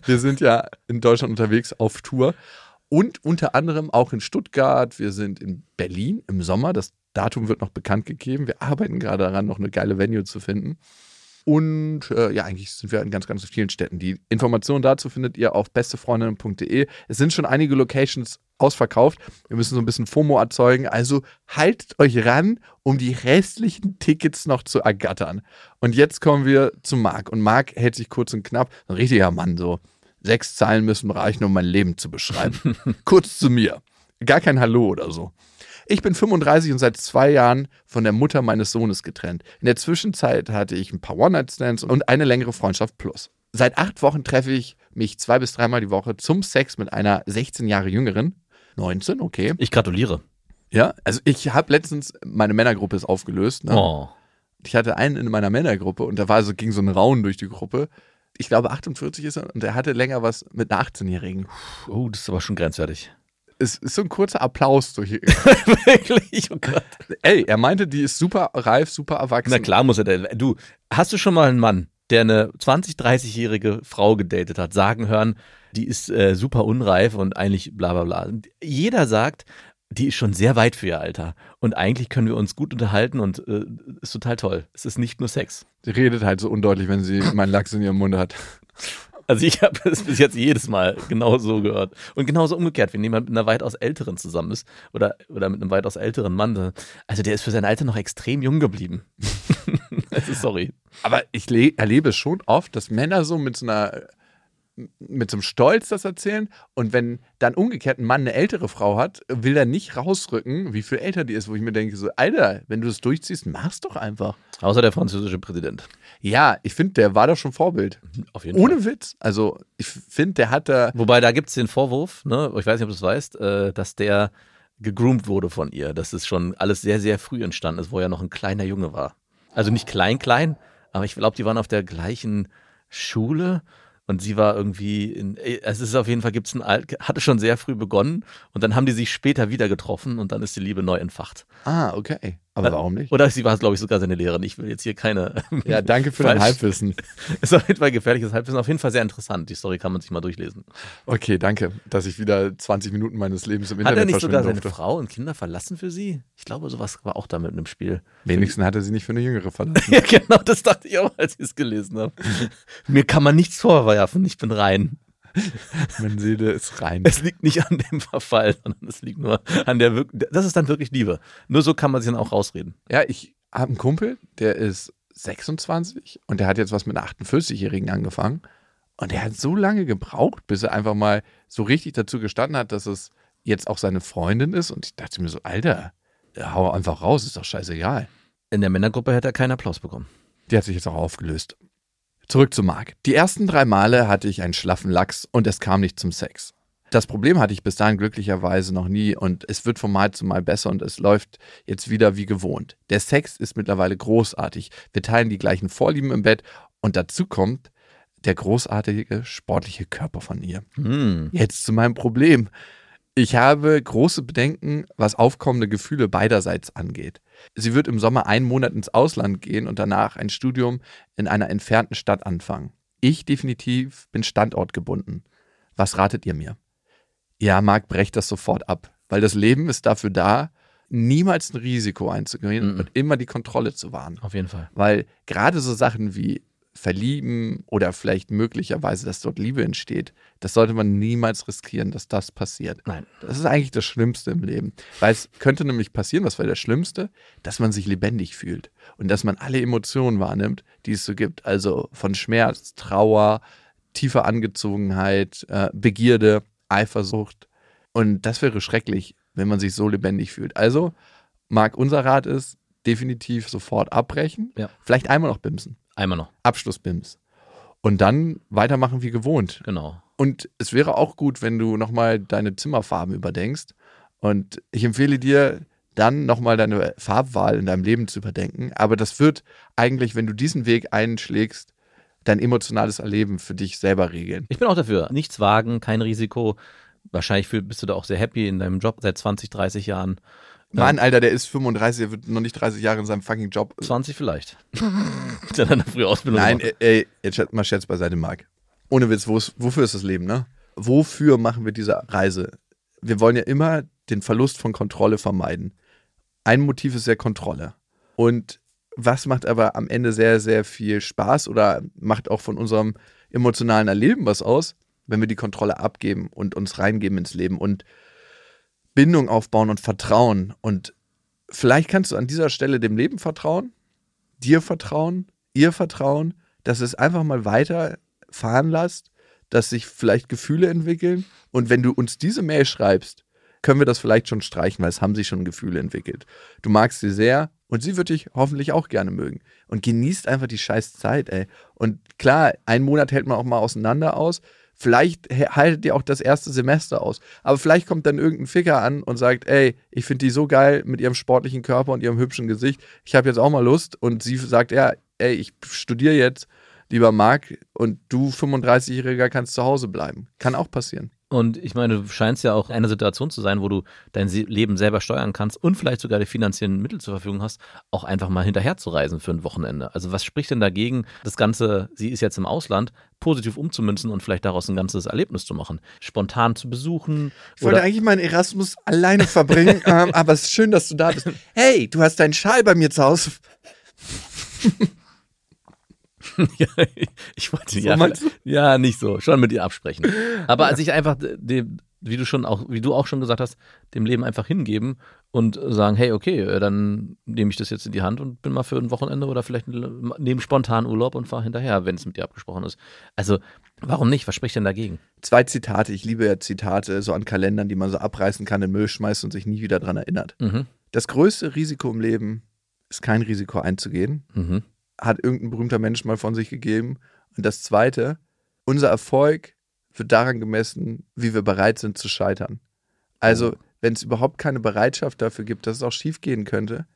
[SPEAKER 3] Wir sind ja in Deutschland unterwegs auf Tour und unter anderem auch in Stuttgart. Wir sind in Berlin im Sommer. Das Datum wird noch bekannt gegeben. Wir arbeiten gerade daran, noch eine geile Venue zu finden. Und äh, ja, eigentlich sind wir in ganz, ganz vielen Städten. Die Informationen dazu findet ihr auf bestefreundinnen.de. Es sind schon einige Locations ausverkauft. Wir müssen so ein bisschen FOMO erzeugen. Also haltet euch ran, um die restlichen Tickets noch zu ergattern. Und jetzt kommen wir zu Marc. Und Marc hält sich kurz und knapp. Ein richtiger Mann, so. Sechs Zeilen müssen reichen, um mein Leben zu beschreiben. kurz zu mir. Gar kein Hallo oder so. Ich bin 35 und seit zwei Jahren von der Mutter meines Sohnes getrennt. In der Zwischenzeit hatte ich ein paar One-Night-Stands und eine längere Freundschaft plus. Seit acht Wochen treffe ich mich zwei bis dreimal die Woche zum Sex mit einer 16 Jahre jüngeren. 19, okay.
[SPEAKER 4] Ich gratuliere.
[SPEAKER 3] Ja, also ich habe letztens, meine Männergruppe ist aufgelöst. Ne?
[SPEAKER 4] Oh.
[SPEAKER 3] Ich hatte einen in meiner Männergruppe und da war so, ging so ein Raun durch die Gruppe. Ich glaube 48 ist er und er hatte länger was mit einer 18-Jährigen.
[SPEAKER 4] Oh, das ist aber schon grenzwertig.
[SPEAKER 3] Es ist so ein kurzer Applaus durch.
[SPEAKER 4] Wirklich? Oh Gott.
[SPEAKER 3] Ey, er meinte, die ist super reif, super erwachsen.
[SPEAKER 4] Na klar muss er. denn- Du, hast du schon mal einen Mann, der eine 20-, 30-jährige Frau gedatet hat, sagen hören, die ist äh, super unreif und eigentlich bla bla bla. Jeder sagt, die ist schon sehr weit für ihr Alter. Und eigentlich können wir uns gut unterhalten und äh, ist total toll. Es ist nicht nur Sex.
[SPEAKER 3] Sie redet halt so undeutlich, wenn sie meinen Lachs in ihrem Mund hat.
[SPEAKER 4] Also ich habe es bis jetzt jedes Mal genau so gehört. Und genauso umgekehrt, wenn jemand mit einer weitaus älteren zusammen ist oder, oder mit einem weitaus älteren Mann, dann- also der ist für sein Alter noch extrem jung geblieben. also sorry.
[SPEAKER 3] Aber ich le- erlebe es schon oft, dass Männer so mit so einer mit so einem Stolz das erzählen und wenn dann umgekehrt ein Mann eine ältere Frau hat, will er nicht rausrücken, wie viel älter die ist, wo ich mir denke so, Alter, wenn du das durchziehst, mach's doch einfach.
[SPEAKER 4] Außer der französische Präsident.
[SPEAKER 3] Ja, ich finde, der war doch schon Vorbild.
[SPEAKER 4] Auf jeden Fall.
[SPEAKER 3] Ohne Witz. Also, ich finde, der hat da
[SPEAKER 4] Wobei, da gibt es den Vorwurf, ne, ich weiß nicht, ob du es weißt, äh, dass der gegroomt wurde von ihr. Dass es schon alles sehr, sehr früh entstanden ist, wo er noch ein kleiner Junge war. Also nicht klein, klein, aber ich glaube, die waren auf der gleichen Schule und sie war irgendwie in, äh, es ist auf jeden Fall, gibt's ein Alt, hatte schon sehr früh begonnen und dann haben die sich später wieder getroffen und dann ist die Liebe neu entfacht.
[SPEAKER 3] Ah, okay. Aber warum nicht?
[SPEAKER 4] Oder sie war, glaube ich, sogar seine Lehrerin. Ich will jetzt hier keine.
[SPEAKER 3] Ja, danke für dein. Halbwissen.
[SPEAKER 4] Ist auf jeden Fall gefährliches Halbwissen. Auf jeden Fall sehr interessant. Die Story kann man sich mal durchlesen.
[SPEAKER 3] Okay, danke, dass ich wieder 20 Minuten meines Lebens im
[SPEAKER 4] Hat er
[SPEAKER 3] Internet
[SPEAKER 4] nicht sogar seine
[SPEAKER 3] durfte.
[SPEAKER 4] Frau und Kinder verlassen für sie? Ich glaube, sowas war auch da mit einem Spiel.
[SPEAKER 3] Wenigstens hat er sie nicht für eine Jüngere verlassen.
[SPEAKER 4] Ja, genau, das dachte ich auch, als ich es gelesen habe. Mir kann man nichts vorwerfen, ich bin rein.
[SPEAKER 3] Meine Seele ist rein.
[SPEAKER 4] Es liegt nicht an dem Verfall, sondern es liegt nur an der Wirk Das ist dann wirklich Liebe. Nur so kann man sich dann auch rausreden.
[SPEAKER 3] Ja, ich habe einen Kumpel, der ist 26 und der hat jetzt was mit einer 48-Jährigen angefangen. Und der hat so lange gebraucht, bis er einfach mal so richtig dazu gestanden hat, dass es jetzt auch seine Freundin ist. Und ich dachte mir so, Alter, hau einfach raus, ist doch scheißegal.
[SPEAKER 4] In der Männergruppe hätte er keinen Applaus bekommen.
[SPEAKER 3] Die hat sich jetzt auch aufgelöst. Zurück zu Marc. Die ersten drei Male hatte ich einen schlaffen Lachs und es kam nicht zum Sex. Das Problem hatte ich bis dahin glücklicherweise noch nie und es wird von Mal zu Mal besser und es läuft jetzt wieder wie gewohnt. Der Sex ist mittlerweile großartig. Wir teilen die gleichen Vorlieben im Bett und dazu kommt der großartige sportliche Körper von ihr.
[SPEAKER 4] Hm.
[SPEAKER 3] Jetzt zu meinem Problem. Ich habe große Bedenken, was aufkommende Gefühle beiderseits angeht. Sie wird im Sommer einen Monat ins Ausland gehen und danach ein Studium in einer entfernten Stadt anfangen. Ich definitiv bin standortgebunden. Was ratet ihr mir? Ja, Marc, brecht das sofort ab, weil das Leben ist dafür da, niemals ein Risiko einzugehen
[SPEAKER 4] Mhm.
[SPEAKER 3] und immer die Kontrolle zu wahren.
[SPEAKER 4] Auf jeden Fall.
[SPEAKER 3] Weil gerade so Sachen wie verlieben oder vielleicht möglicherweise, dass dort Liebe entsteht, das sollte man niemals riskieren, dass das passiert.
[SPEAKER 4] Nein.
[SPEAKER 3] Das ist eigentlich das Schlimmste im Leben. Weil es könnte nämlich passieren, was wäre das Schlimmste? Dass man sich lebendig fühlt und dass man alle Emotionen wahrnimmt, die es so gibt. Also von Schmerz, Trauer, tiefer Angezogenheit, äh, Begierde, Eifersucht. Und das wäre schrecklich, wenn man sich so lebendig fühlt. Also, Marc, unser Rat ist, definitiv sofort abbrechen.
[SPEAKER 4] Ja.
[SPEAKER 3] Vielleicht einmal noch bimsen.
[SPEAKER 4] Einmal noch.
[SPEAKER 3] Abschlussbims. Und dann weitermachen wie gewohnt.
[SPEAKER 4] Genau.
[SPEAKER 3] Und es wäre auch gut, wenn du nochmal deine Zimmerfarben überdenkst. Und ich empfehle dir, dann nochmal deine Farbwahl in deinem Leben zu überdenken. Aber das wird eigentlich, wenn du diesen Weg einschlägst, dein emotionales Erleben für dich selber regeln.
[SPEAKER 4] Ich bin auch dafür. Nichts wagen, kein Risiko. Wahrscheinlich bist du da auch sehr happy in deinem Job seit 20, 30 Jahren.
[SPEAKER 3] Mann, Alter, der ist 35, der wird noch nicht 30 Jahre in seinem fucking Job.
[SPEAKER 4] 20 vielleicht. Der hat eine frühe Ausbildung
[SPEAKER 3] Nein,
[SPEAKER 4] gemacht.
[SPEAKER 3] ey, ey, jetzt mal Scherz beiseite, Marc. Ohne Witz, wofür ist das Leben, ne? Wofür machen wir diese Reise? Wir wollen ja immer den Verlust von Kontrolle vermeiden. Ein Motiv ist ja Kontrolle. Und was macht aber am Ende sehr, sehr viel Spaß oder macht auch von unserem emotionalen Erleben was aus, wenn wir die Kontrolle abgeben und uns reingeben ins Leben und Bindung aufbauen und Vertrauen. Und vielleicht kannst du an dieser Stelle dem Leben vertrauen, dir vertrauen, ihr vertrauen, dass es einfach mal weiter fahren lasst, dass sich vielleicht Gefühle entwickeln. Und wenn du uns diese Mail schreibst, können wir das vielleicht schon streichen, weil es haben sich schon Gefühle entwickelt. Du magst sie sehr und sie wird dich hoffentlich auch gerne mögen. Und genießt einfach die scheiß Zeit, ey. Und klar, einen Monat hält man auch mal auseinander aus. Vielleicht haltet ihr auch das erste Semester aus. Aber vielleicht kommt dann irgendein Ficker an und sagt, ey, ich finde die so geil mit ihrem sportlichen Körper und ihrem hübschen Gesicht. Ich habe jetzt auch mal Lust. Und sie sagt, ja, ey, ich studiere jetzt, lieber Marc, und du 35-Jähriger kannst zu Hause bleiben. Kann auch passieren.
[SPEAKER 4] Und ich meine, du scheinst ja auch in einer Situation zu sein, wo du dein Leben selber steuern kannst und vielleicht sogar die finanziellen Mittel zur Verfügung hast, auch einfach mal hinterher zu reisen für ein Wochenende. Also was spricht denn dagegen, das Ganze, sie ist jetzt im Ausland, positiv umzumünzen und vielleicht daraus ein ganzes Erlebnis zu machen? Spontan zu besuchen.
[SPEAKER 3] Ich wollte eigentlich meinen Erasmus alleine verbringen, ähm, aber es ist schön, dass du da bist. Hey, du hast deinen Schal bei mir zu Hause.
[SPEAKER 4] ja, ich wollte
[SPEAKER 3] So
[SPEAKER 4] ja, ja nicht so, schon mit ihr absprechen. Aber als ich einfach dem, wie du schon auch, wie du auch schon gesagt hast, dem Leben einfach hingeben und sagen, hey, okay, äh, dann nehme ich das jetzt in die Hand und bin mal für ein Wochenende oder vielleicht nehme spontan Urlaub und fahre hinterher, wenn es mit dir abgesprochen ist. Also, warum nicht? Was spricht denn dagegen?
[SPEAKER 3] Zwei Zitate. Ich liebe ja Zitate so an Kalendern, die man so abreißen kann, in den Müll schmeißt und sich nie wieder dran erinnert.
[SPEAKER 4] Mhm.
[SPEAKER 3] Das größte Risiko im Leben ist kein Risiko einzugehen.
[SPEAKER 4] Mhm.
[SPEAKER 3] Hat irgendein berühmter Mensch mal von sich gegeben. Und das zweite, unser Erfolg wird daran gemessen, wie wir bereit sind zu scheitern. Also, wenn es überhaupt keine Bereitschaft dafür gibt, dass es auch schief gehen könnte,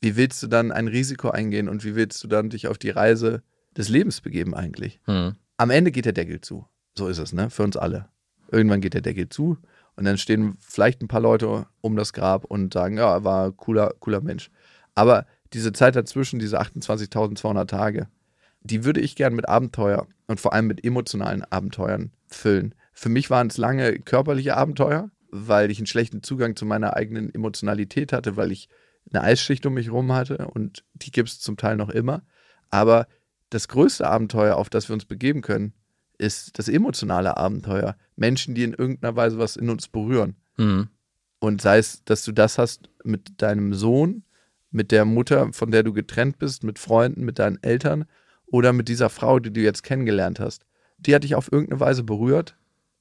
[SPEAKER 3] wie willst du dann ein Risiko eingehen und wie willst du dann dich auf die Reise des Lebens begeben eigentlich?
[SPEAKER 4] Mhm.
[SPEAKER 3] am Ende geht der Deckel zu. So ist es, ne? Für uns alle. Irgendwann geht der Deckel zu und dann stehen vielleicht ein paar Leute um das Grab und sagen, ja, er war ein cooler, cooler Mensch. Aber diese Zeit dazwischen, diese 28.200 Tage, die würde ich gern mit Abenteuer und vor allem mit emotionalen Abenteuern füllen. Für mich waren es lange körperliche Abenteuer, weil ich einen schlechten Zugang zu meiner eigenen Emotionalität hatte, weil ich eine Eisschicht um mich herum hatte und die gibt es zum Teil noch immer. Aber das größte Abenteuer, auf das wir uns begeben können, ist das emotionale Abenteuer. Menschen, die in irgendeiner Weise was in uns berühren.
[SPEAKER 4] Mhm.
[SPEAKER 3] Und sei es, dass du das hast mit deinem Sohn, mit der Mutter, von der du getrennt bist, mit Freunden, mit deinen Eltern oder mit dieser Frau, die du jetzt kennengelernt hast. Die hat dich auf irgendeine Weise berührt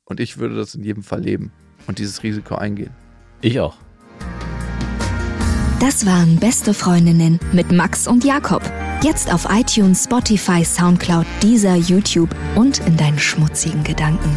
[SPEAKER 3] und ich würde das in jedem Fall leben und dieses Risiko eingehen.
[SPEAKER 4] Ich auch.
[SPEAKER 2] Das waren Beste Freundinnen mit Max und Jakob. Jetzt auf iTunes, Spotify, Soundcloud, dieser YouTube und in deinen schmutzigen Gedanken.